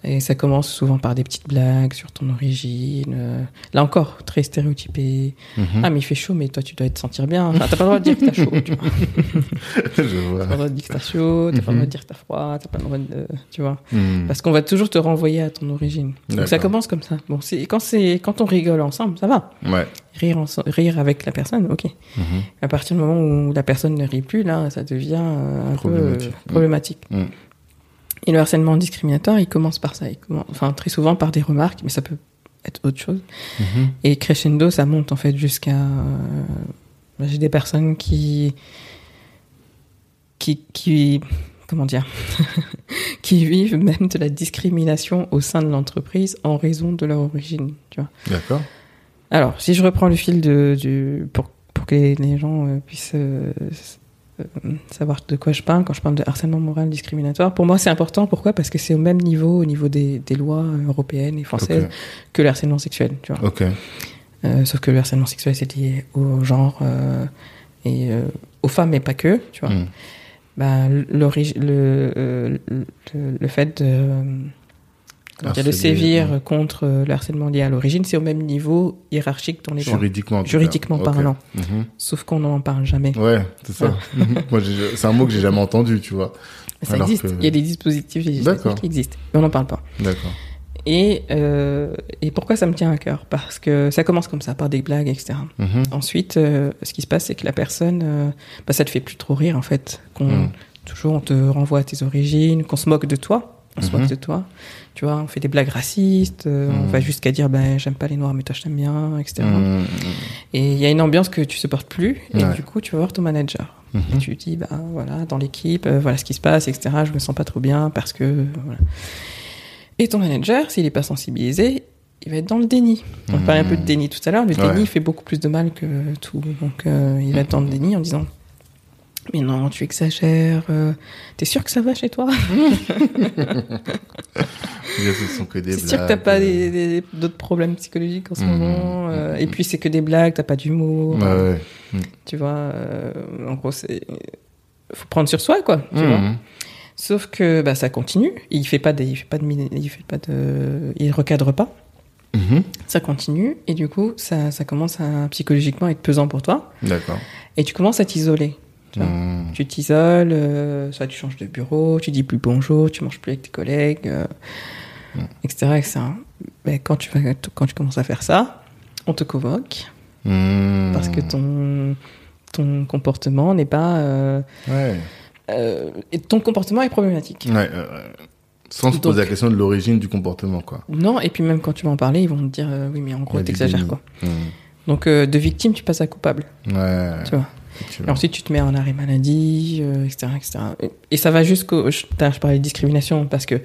Et ça commence souvent par des petites blagues sur ton origine. euh, là encore, très stéréotypé. Mhm. Ah, mais il fait chaud, mais toi, tu dois te sentir bien. Enfin, t'as pas le droit de dire que t'as chaud, tu vois. [LAUGHS] Je T'as vois. pas le droit de dire que t'as chaud, t'as pas le Mhm. droit de dire que t'as froid, t'as pas le droit de. Tu vois. Mm. Parce qu'on va toujours te renvoyer à ton origine. Donc ça commence comme ça. Bon, c'est quand c'est quand on rigole ensemble, ça va. Ouais. Rire rire avec la personne, ok. Mhm. À partir du moment où la personne ne rit plus, là, ça devient euh, un Problématique. peu euh, problématique. Et le harcèlement discriminatoire, il commence par ça. Il commence, enfin, très souvent par des remarques, mais ça peut être autre chose. Mhm. Et crescendo, ça monte en fait jusqu'à. euh, J'ai des personnes qui. qui. qui comment dire [LAUGHS] Qui vivent même de la discrimination au sein de l'entreprise en raison de leur origine. D'accord. Alors, si je reprends le fil de, du, pour, pour que les, les gens euh, puissent euh, savoir de quoi je parle quand je parle de harcèlement moral discriminatoire, pour moi c'est important. Pourquoi? Parce que c'est au même niveau, au niveau des, des lois euh, européennes et françaises, que le harcèlement sexuel. Tu vois. Euh, sauf que le harcèlement sexuel c'est lié au genre euh, et euh, aux femmes, mais pas que. Tu vois. Mm. L'origi- le, euh, le, le fait de, dire, de Harceler, sévir contre euh, le harcèlement lié à l'origine, c'est au même niveau hiérarchique dans les. Juridiquement. Juridiquement parlant. Mhm. Sauf qu'on n'en parle jamais. Ouais, c'est ça. [LAUGHS] Moi, c'est un mot que j'ai jamais entendu, tu vois. Ça Alors existe. que- Il y a des dispositifs législatifs qui existent, mais on n'en parle pas. D'accord. Et, euh, et pourquoi ça me tient à cœur? Parce que ça commence comme ça, par des blagues, etc. Mhm. Ensuite, euh, ce qui se passe, c'est que la personne, euh, bah, ça te fait plus trop rire, en fait. Qu'on, Mm. Toujours, on te renvoie à tes origines, qu'on se moque de toi. On se Mhm. moque de toi. Tu vois, on fait des blagues racistes, euh, on Mhm. va jusqu'à dire, ben, j'aime pas les noirs, mais toi, je t'aime bien, etc. Mm. Et il y a une ambiance que tu supportes plus, et Ouais. du coup, tu vas voir ton manager. Et Mhm. tu dis, bah voilà, dans l'équipe, euh, voilà ce qui se passe, etc. Je me sens pas trop bien parce que. voilà. Et ton manager, s'il est pas sensibilisé, il va être dans le déni. On Mhm. parlait un peu de déni tout à l'heure. Le Ouais. déni fait beaucoup plus de mal que tout. Donc euh, il va être dans le déni en disant. Mais non, tu exagères. euh, T'es sûr que ça va chez toi [LAUGHS] ce sont que des T'es sûr que t'as blagues, pas euh, d'autres problèmes psychologiques en ce Mhm. moment euh, Et Mhm. puis c'est que des blagues, t'as pas d'humour. Ouais, ouais. Tu vois, euh, en gros, c'est faut prendre sur soi, quoi. Tu vois Mhm. Sauf que bah, ça continue. Il fait pas des, il fait pas de, il fait pas de, il recadre pas. Mhm. Ça continue et du coup, ça, ça commence à psychologiquement être pesant pour toi. D'accord. Et tu commences à t'isoler. Tu. Mhm. Tu t'isoles, euh, soit tu changes de bureau, tu dis plus bonjour, tu manges plus avec tes collègues, euh, Mm. etc., etc. Mais quand tu vas, quand tu commences à faire ça, on te convoque Mhm. parce que ton, ton comportement n'est pas, euh, Ouais. et ton comportement est problématique. Ouais. Sans se poser la question de l'origine du comportement, quoi. Non, et puis même quand tu vas en parler, ils vont te dire oui, mais en gros, t'exagères quoi. Donc de victime, tu passes à coupable, Ouais. tu vois. Et ensuite, tu te mets en arrêt maladie, euh, etc., etc. Et ça va jusqu'au. Je, parlais de discrimination parce que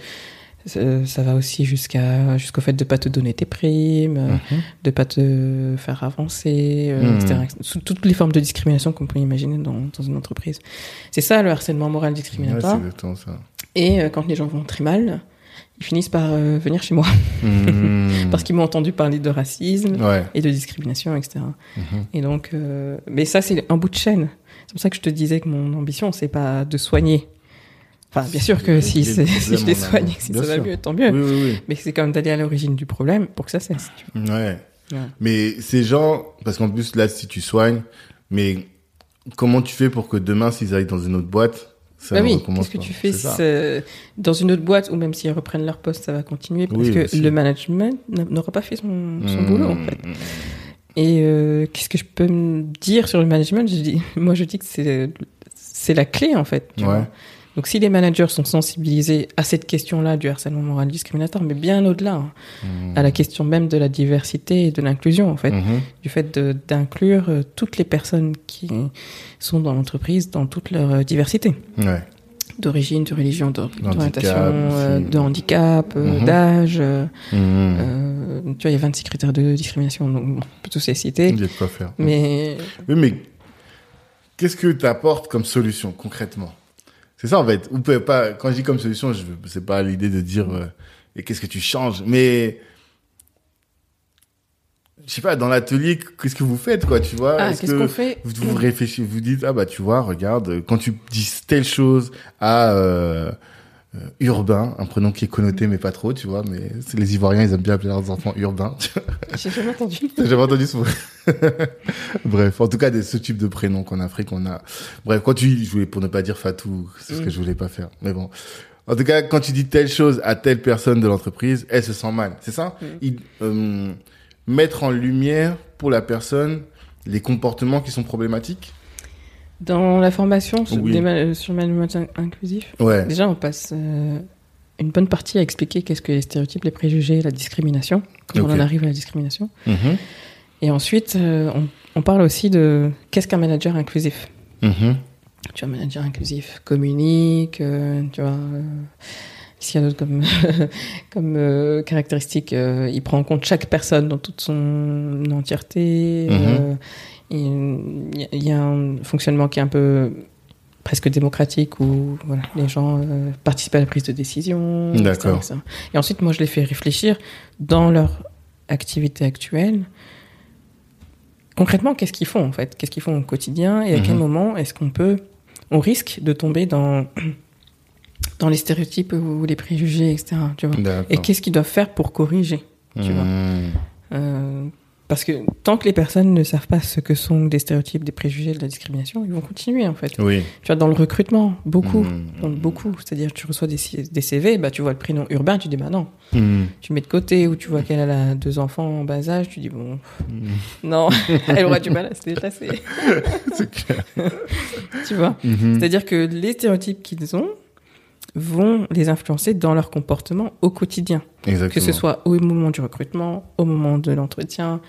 ça va aussi jusqu'à jusqu'au fait de pas te donner tes primes, Mhm. de pas te faire avancer, euh, Mhm. etc., etc. Sous toutes les formes de discrimination qu'on peut imaginer dans, dans une entreprise. C'est ça le harcèlement moral Ouais, c'est discriminatoire. ça. Et quand les gens vont très mal, ils finissent par euh, venir chez moi Mhm. [LAUGHS] parce qu'ils m'ont entendu parler de racisme Ouais. et de discrimination, etc. Mhm. Et donc, euh, mais ça, c'est un bout de chaîne. C'est pour ça que je te disais que mon ambition, c'est pas de soigner. Enfin, bien sûr que si, des si je les soigne, si ça va mieux, tant mieux. Oui, oui, Mais c'est quand même d'aller à l'origine du problème pour que ça cesse. Ouais. Mais ces gens, parce qu'en plus là, si tu soignes, mais comment tu fais pour que demain, s'ils aillent dans une autre boîte, Bah oui, qu'est-ce que tu fais dans une autre boîte ou même s'ils reprennent leur poste, ça va continuer parce Oui, que aussi. le management n'a- n'aura pas fait son, son Mhm. boulot en fait. Et euh, qu'est-ce que je peux me dire sur le management? Je dis, [LAUGHS] Moi, je dis que c'est c'est la clé en fait. tu Ouais. vois. Donc, si les managers sont sensibilisés à cette question-là du harcèlement moral discriminatoire, mais bien au-delà, hein, Mhm. à la question même de la diversité et de l'inclusion en fait, Mhm. du fait d'inclure euh, toutes les personnes qui sont dans l'entreprise dans toute leur euh, diversité Ouais. d'origine, de religion, d'orientation, euh, de handicap, euh, Mhm. d'âge. euh, tu vois, il y a 26 critères de discrimination, donc bon, on peut tous les citer. Il y a de quoi faire. Mais Oui, mais qu'est-ce que tu apportes comme solution concrètement? C'est ça en fait. Vous pouvez pas. Quand je dis comme solution, je c'est pas l'idée de dire euh, et qu'est-ce que tu changes, mais je sais pas dans l'atelier qu'est-ce que vous faites quoi, tu vois? Ah, Est-ce qu'est-ce que qu'on fait? vous, vous réfléchissez, vous dites ah bah tu vois, regarde quand tu dis telle chose à euh, urbain, un prénom qui est connoté mais pas trop, tu vois, mais les Ivoiriens ils aiment bien appeler leurs enfants urbains. J'ai jamais entendu. [LAUGHS] T'as jamais entendu ce mot? [LAUGHS] Bref, en tout cas, de ce type de prénom qu'en Afrique, on a. Bref, quand tu, je voulais, pour ne pas dire Fatou, c'est ce que Mm. je voulais pas faire. Mais bon. En tout cas, quand tu dis telle chose à telle personne de l'entreprise, elle se sent mal. C'est ça? Mm. Il- euh, mettre en lumière pour la personne les comportements qui sont problématiques? Dans la formation sur, Oui. des ma- sur le management in- inclusif, Ouais. déjà on passe euh, une bonne partie à expliquer qu'est-ce que les stéréotypes, les préjugés, la discrimination, comment on en arrive à la discrimination. Mhm. Et ensuite, euh, on, on parle aussi de qu'est-ce qu'un manager inclusif. Mhm. tu vois, manager inclusif communique, euh, tu vois. Euh, S'il y a d'autres comme, [LAUGHS] comme euh, caractéristique, euh, il prend en compte chaque personne dans toute son entièreté. euh, et Il y, a- il y a un fonctionnement qui est un peu presque démocratique où voilà, les gens euh, participent à la prise de décision. D'accord. etc. Et ensuite, moi, je les fais réfléchir dans leur activité actuelle. Concrètement, qu'est-ce qu'ils font en fait? Qu'est-ce qu'ils font au quotidien? Et à quel Mhm. moment est-ce qu'on peut, on risque de tomber dans [CLEARS THROAT] dans les stéréotypes ou les préjugés, etc. Tu vois? Et qu'est-ce qu'ils doivent faire pour corriger tu vois? Mhm. Euh, Parce que tant que les personnes ne savent pas ce que sont des stéréotypes, des préjugés, de la discrimination, ils vont continuer en fait. Oui. Tu vois, dans le recrutement, beaucoup, dans le beaucoup, c'est-à-dire tu reçois des, des CV, bah tu vois le prénom urbain, tu dis bah non, Mhm. tu mets de côté ou tu vois qu'elle a deux enfants en bas âge, tu dis bon Mhm. non, [LAUGHS] [LAUGHS] elle aura du mal à se déplacer, [LAUGHS] C'est clair. tu vois. Mhm. C'est-à-dire que les stéréotypes qu'ils ont vont les influencer dans leur comportement au quotidien, Exactement. que ce soit au moment du recrutement, au moment de l'entretien,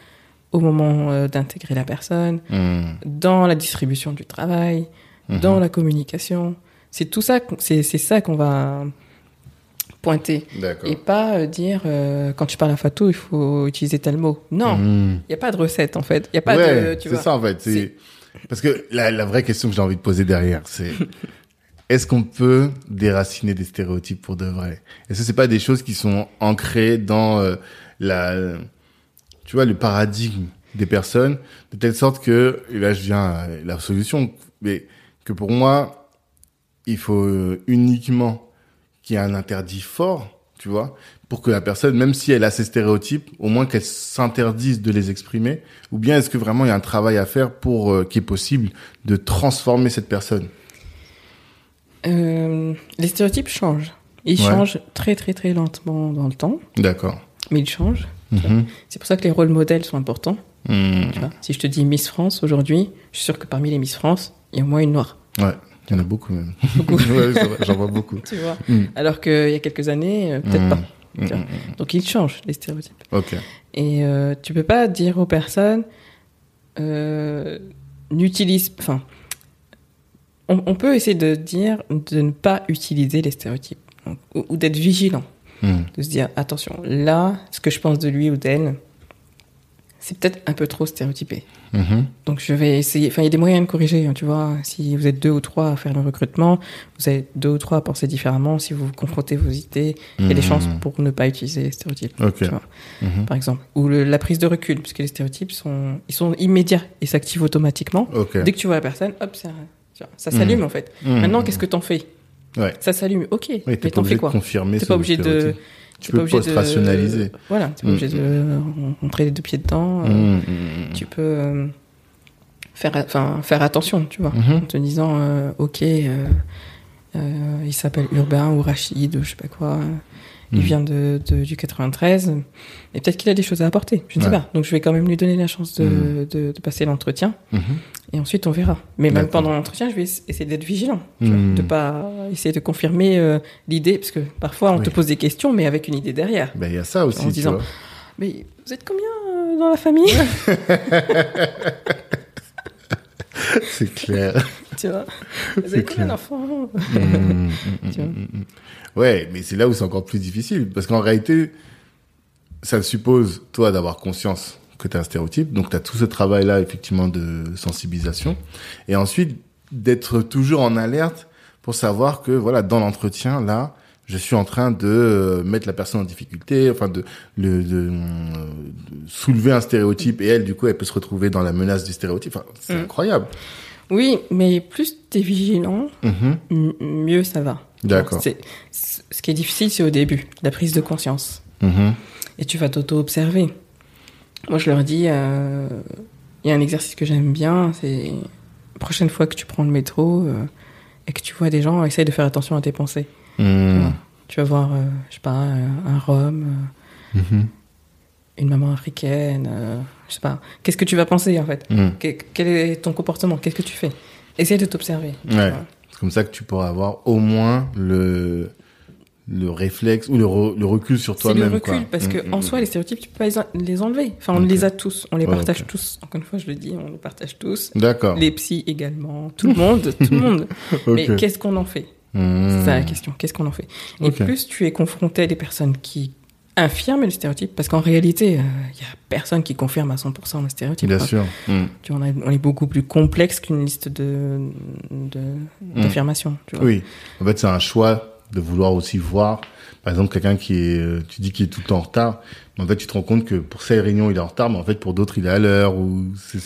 au moment euh, d'intégrer la personne, Mhm. dans la distribution du travail, Mhm. dans la communication. C'est tout ça, c'est c'est ça qu'on va pointer. D'accord. Et pas euh, dire, euh, quand tu parles à Fatou, il faut utiliser tel mot. Non, il Mhm. n'y a pas de recette en fait. Il a pas ouais, de. Tu c'est ça en fait. Parce que la, la vraie question que j'ai envie de poser derrière, c'est [LAUGHS] est-ce qu'on peut déraciner des stéréotypes pour de vrai? Est-ce que c'est pas des choses qui sont ancrées dans euh, la, tu vois, le paradigme des personnes, de telle sorte que et là je viens à la solution, mais que pour moi, il faut euh, uniquement qu'il y ait un interdit fort, tu vois, pour que la personne, même si elle a ces stéréotypes, au moins qu'elle s'interdise de les exprimer Ou bien est-ce que vraiment il y a un travail à faire pour euh, qu'il est possible de transformer cette personne? Euh, les stéréotypes changent. Ils Ouais. changent très très très lentement dans le temps, D'accord. mais ils changent. Mhm. C'est pour ça que les rôles modèles sont importants. Mhm. Tu vois. Si je te dis Miss France aujourd'hui, je suis sûr que parmi les Miss France, il y a au moins une noire. Ouais, il y en a beaucoup même. Beaucoup. [LAUGHS] Ouais, J'en vois beaucoup. Tu vois. Mhm. Alors qu'il y a quelques années, euh, peut-être pas. Tu vois. Donc ils changent les stéréotypes. Ok. Et euh, tu peux pas dire aux personnes euh, n'utilise, enfin, on, on peut essayer de dire de ne pas utiliser les stéréotypes Donc, ou, ou d'être vigilant, Mhm. de se dire attention, là, ce que je pense de lui ou d'elle, c'est peut-être un peu trop stéréotypé. Mhm. Donc je vais essayer. Enfin, il y a des moyens de corriger. hein, tu vois, si vous êtes deux ou trois à faire le recrutement, vous êtes deux ou trois à penser différemment. Si vous confrontez vos idées, il y a des Mhm. chances pour ne pas utiliser les stéréotypes. Ok. Tu vois, Mhm. par exemple, ou le- la prise de recul, puisque les stéréotypes sont, ils sont immédiats et s'activent automatiquement. Dès que tu vois la personne, hop, vois, ça s'allume en fait. Mhm. Maintenant, qu'est-ce que t'en fais? Ouais. Ça s'allume. Ok. Mais t'en fais quoi? T'es pas obligé de. Tu peux de- post-rationaliser. Voilà, t'es pas Mm. obligé de rentrer les deux pieds dedans. euh, tu peux euh, faire, enfin, faire attention, tu vois, Mhm. en te disant, euh, ok, il s'appelle Urbain ou Rachid ou je sais pas quoi, il vient de, de- du 93, et peut-être qu'il a des choses à apporter, je ne sais pas. Donc je vais quand même lui donner la chance de, de, passer l'entretien, mhm. Et ensuite on verra. Mais même pendant l'entretien, je vais ess- essayer d'être vigilant, tu vois, Mhm. de pas essayer de confirmer euh, l'idée, parce que parfois on Oui. te pose des questions, mais avec une idée derrière. Ben, il y a ça aussi, En tu disant- vois. Mais vous êtes combien euh, dans la famille? [LAUGHS] C'est clair. Tu vois? [LAUGHS] Vous avez combien d'enfants? [LAUGHS] Mhm. Ouais, mais c'est là où c'est encore plus difficile. Parce qu'en réalité, ça suppose, toi, d'avoir conscience que tu as un stéréotype. Donc, tu as tout ce travail-là, effectivement, de sensibilisation. Et ensuite, d'être toujours en alerte pour savoir que, voilà, dans l'entretien, là, je suis en train de euh, mettre la personne en difficulté, enfin, de, le, de, euh, de soulever un stéréotype. Et elle, du coup, elle peut se retrouver dans la menace du stéréotype. Enfin, c'est Mm. incroyable. Oui, mais plus t'es vigilant, Mhm. m- mieux ça va. D'accord. Ce qui est difficile, c'est au début, la prise de conscience. Mhm. Et tu vas t'auto-observer. Moi, je leur dis, euh, il y a un exercice que j'aime bien, c'est la prochaine fois que tu prends le métro euh, et que tu vois des gens, essaye de faire attention à tes pensées. Vois. Tu vas voir, euh, je sais pas, euh, un Rome, Mhm. une maman africaine, je sais pas. Qu'est-ce que tu vas penser en fait? Que- Quel est ton comportement? Qu'est-ce que tu fais? Essaye de t'observer. Ouais. C'est comme ça que tu pourras avoir au moins le, le réflexe ou le, re- le recul sur C'est le toi-même. recul, quoi. parce que Mm, en mm, soi, les stéréotypes, tu peux pas les en- les enlever. Enfin, on les a tous, on les Ouais, partage tous. Encore une fois, je le dis, on les partage tous. D'accord. Les psys également, tout le monde, tout le monde. [LAUGHS] Mais qu'est-ce qu'on en fait? Mm. C'est ça la question. Qu'est-ce qu'on en fait? Et plus tu es confronté à des personnes qui infirment le stéréotype, parce qu'en réalité, il y a personne qui confirme à 100% le stéréotype. Bien hein. sûr. Mm. Tu vois, on, a- on est beaucoup plus complexe qu'une liste de de- d'affirmations. tu vois. Oui. En fait, c'est un choix de vouloir aussi voir, par exemple, quelqu'un qui est, euh, tu dis qu'il est tout le temps en retard, mais en fait, tu te rends compte que pour cette réunion, il est en retard, mais en fait, pour d'autres, il est à l'heure ou c'est,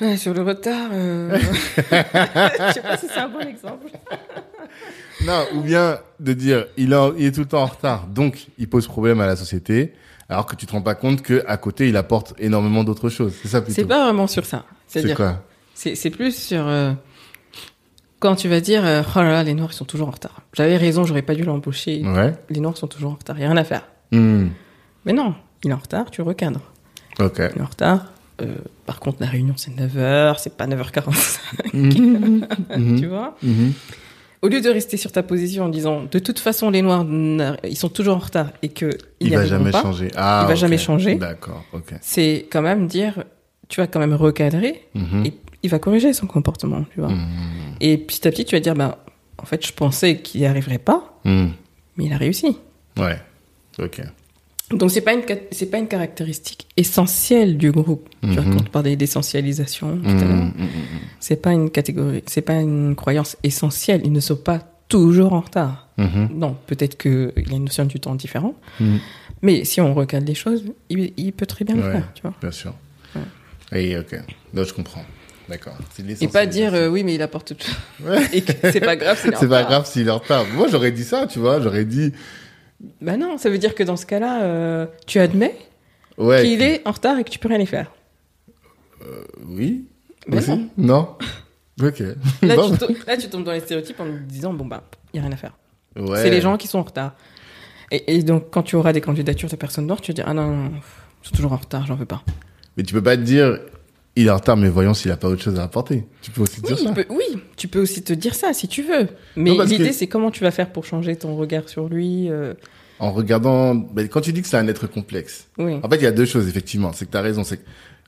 Ouais, sur le retard, euh... [LAUGHS] je sais pas si c'est un bon exemple. [LAUGHS] non, ou bien de dire, il, il est tout le temps en retard, donc il pose problème à la société, alors que tu te rends pas compte que à côté, il apporte énormément d'autres choses. C'est ça plutôt. C'est pas vraiment sur ça. C'est quoi? c'est c'est plus sur euh, quand tu vas dire euh, oh là là, les noirs ils sont toujours en retard. J'avais raison, j'aurais pas dû l'embaucher. Ouais. Les noirs sont toujours en retard, y a rien à faire. Hmm. Mais non, il est en retard, tu recadres. Ok. Il est en retard. Euh, par contre, la réunion c'est 9h, c'est pas 9h45, Mhm. [LAUGHS] tu vois. Au lieu de rester sur ta position en disant de toute façon les noirs ils sont toujours en retard et que Il va jamais pas, changer. Ah, Il va ok. jamais changer. D'accord, ok. c'est quand même dire tu vas quand même recadrer et il va corriger son comportement, tu vois. Et petit à petit, tu vas dire, bah, en fait, je pensais qu'il n'y arriverait pas, Mhm. mais il a réussi. Ouais. Ok. Donc, c'est pas une, pas une caractéristique essentielle du groupe. Tu vois, Mhm. quand on parlait d'essentialisation tout à l'heure, c'est pas une catégorie, c'est pas une croyance essentielle. Ils ne sont pas toujours en retard. Mhm. Non, peut-être qu'il y a une notion du temps différente, Mhm. mais si on recadre les choses, il, il peut très bien le Ouais. faire, tu vois. Bien sûr. Et ok. Là, je comprends. D'accord. Et pas dire, euh, oui, mais il apporte tout. [LAUGHS] Ouais. Et que c'est pas grave, c'est C'est pas grave s'il est en retard. Moi, j'aurais dit ça, tu vois. J'aurais dit, Bah non, ça veut dire que dans ce cas-là, euh, tu admets ouais. qu'il est en retard et que tu peux rien y faire. Oui. Mais Aussi non. Non. Ok. [LAUGHS] Là, Bon. tu tombes, là, tu tombes dans les stéréotypes en te disant, bon, bah, il n'y a rien à faire. Ouais. C'est les gens qui sont en retard. Et, et donc, quand tu auras des candidatures de personnes noires, tu vas dire, ah non, non, non, ils sont toujours en retard, j'en veux pas. Mais tu peux pas te dire, il est en retard, mais voyons s'il a pas autre chose à apporter. Tu peux aussi Oui, dire ça. oui, tu peux aussi te dire ça si tu veux. Mais l'idée, que- c'est comment tu vas faire pour changer ton regard sur lui. euh, En regardant, ben, quand tu dis que c'est un être complexe, Oui. En fait, il y a deux choses, effectivement. C'est que tu as raison. C'est que,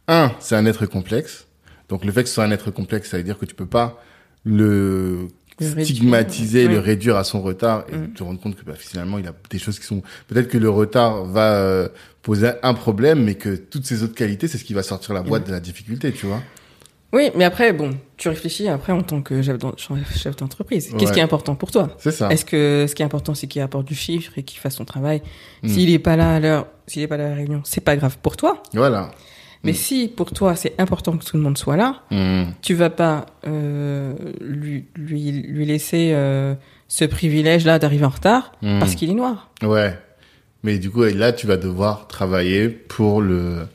un, c'est un être complexe. Donc, le fait que ce soit un être complexe, ça veut dire que tu peux pas le Le réduire, stigmatiser, ouais. le réduire à son retard et Mm. te rendre compte que bah, finalement il a des choses qui sont peut-être que le retard va euh, poser un problème mais que toutes ces autres qualités c'est ce qui va sortir la boîte de la difficulté tu vois Oui, mais après, bon, tu réfléchis après en tant que chef d'en- chef d'entreprise. Qu'est-ce Ouais. qui est important pour toi? C'est ça Est-ce que ce qui est important, c'est qu'il apporte du chiffre et qu'il fasse son travail? Mm. S'il est pas là à l'heure, s'il est pas là à la réunion, c'est pas grave pour toi. voilà Mais Mm. si pour toi c'est important que tout le monde soit là, Mm. tu vas pas euh, lui, lui, lui laisser euh, ce privilège-là d'arriver en retard Mm. parce qu'il est noir. ouais mais du coup là tu vas devoir travailler pour le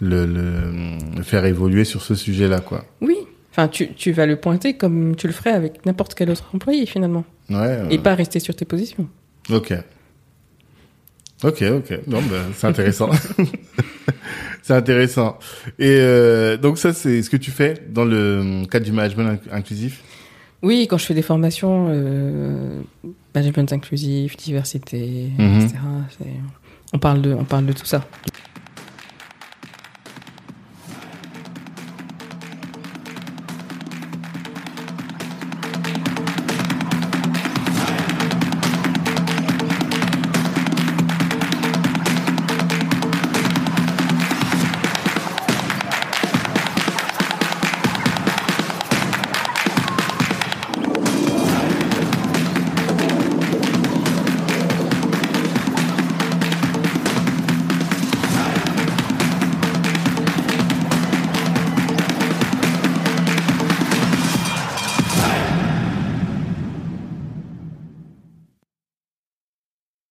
le, le, le faire évoluer sur ce sujet là quoi Oui. Enfin, tu, tu vas le pointer comme tu le ferais avec n'importe quel autre employé finalement. ouais euh, Et pas rester sur tes positions. Ok. Ok, ok. Non, ben, c'est intéressant. [LAUGHS] c'est intéressant. Et euh, donc ça, c'est ce que tu fais dans le cadre du management inc- inclusif? Oui, quand je fais des formations, euh, management inclusif, diversité, Mhm. etc. On parle de, on parle de tout ça.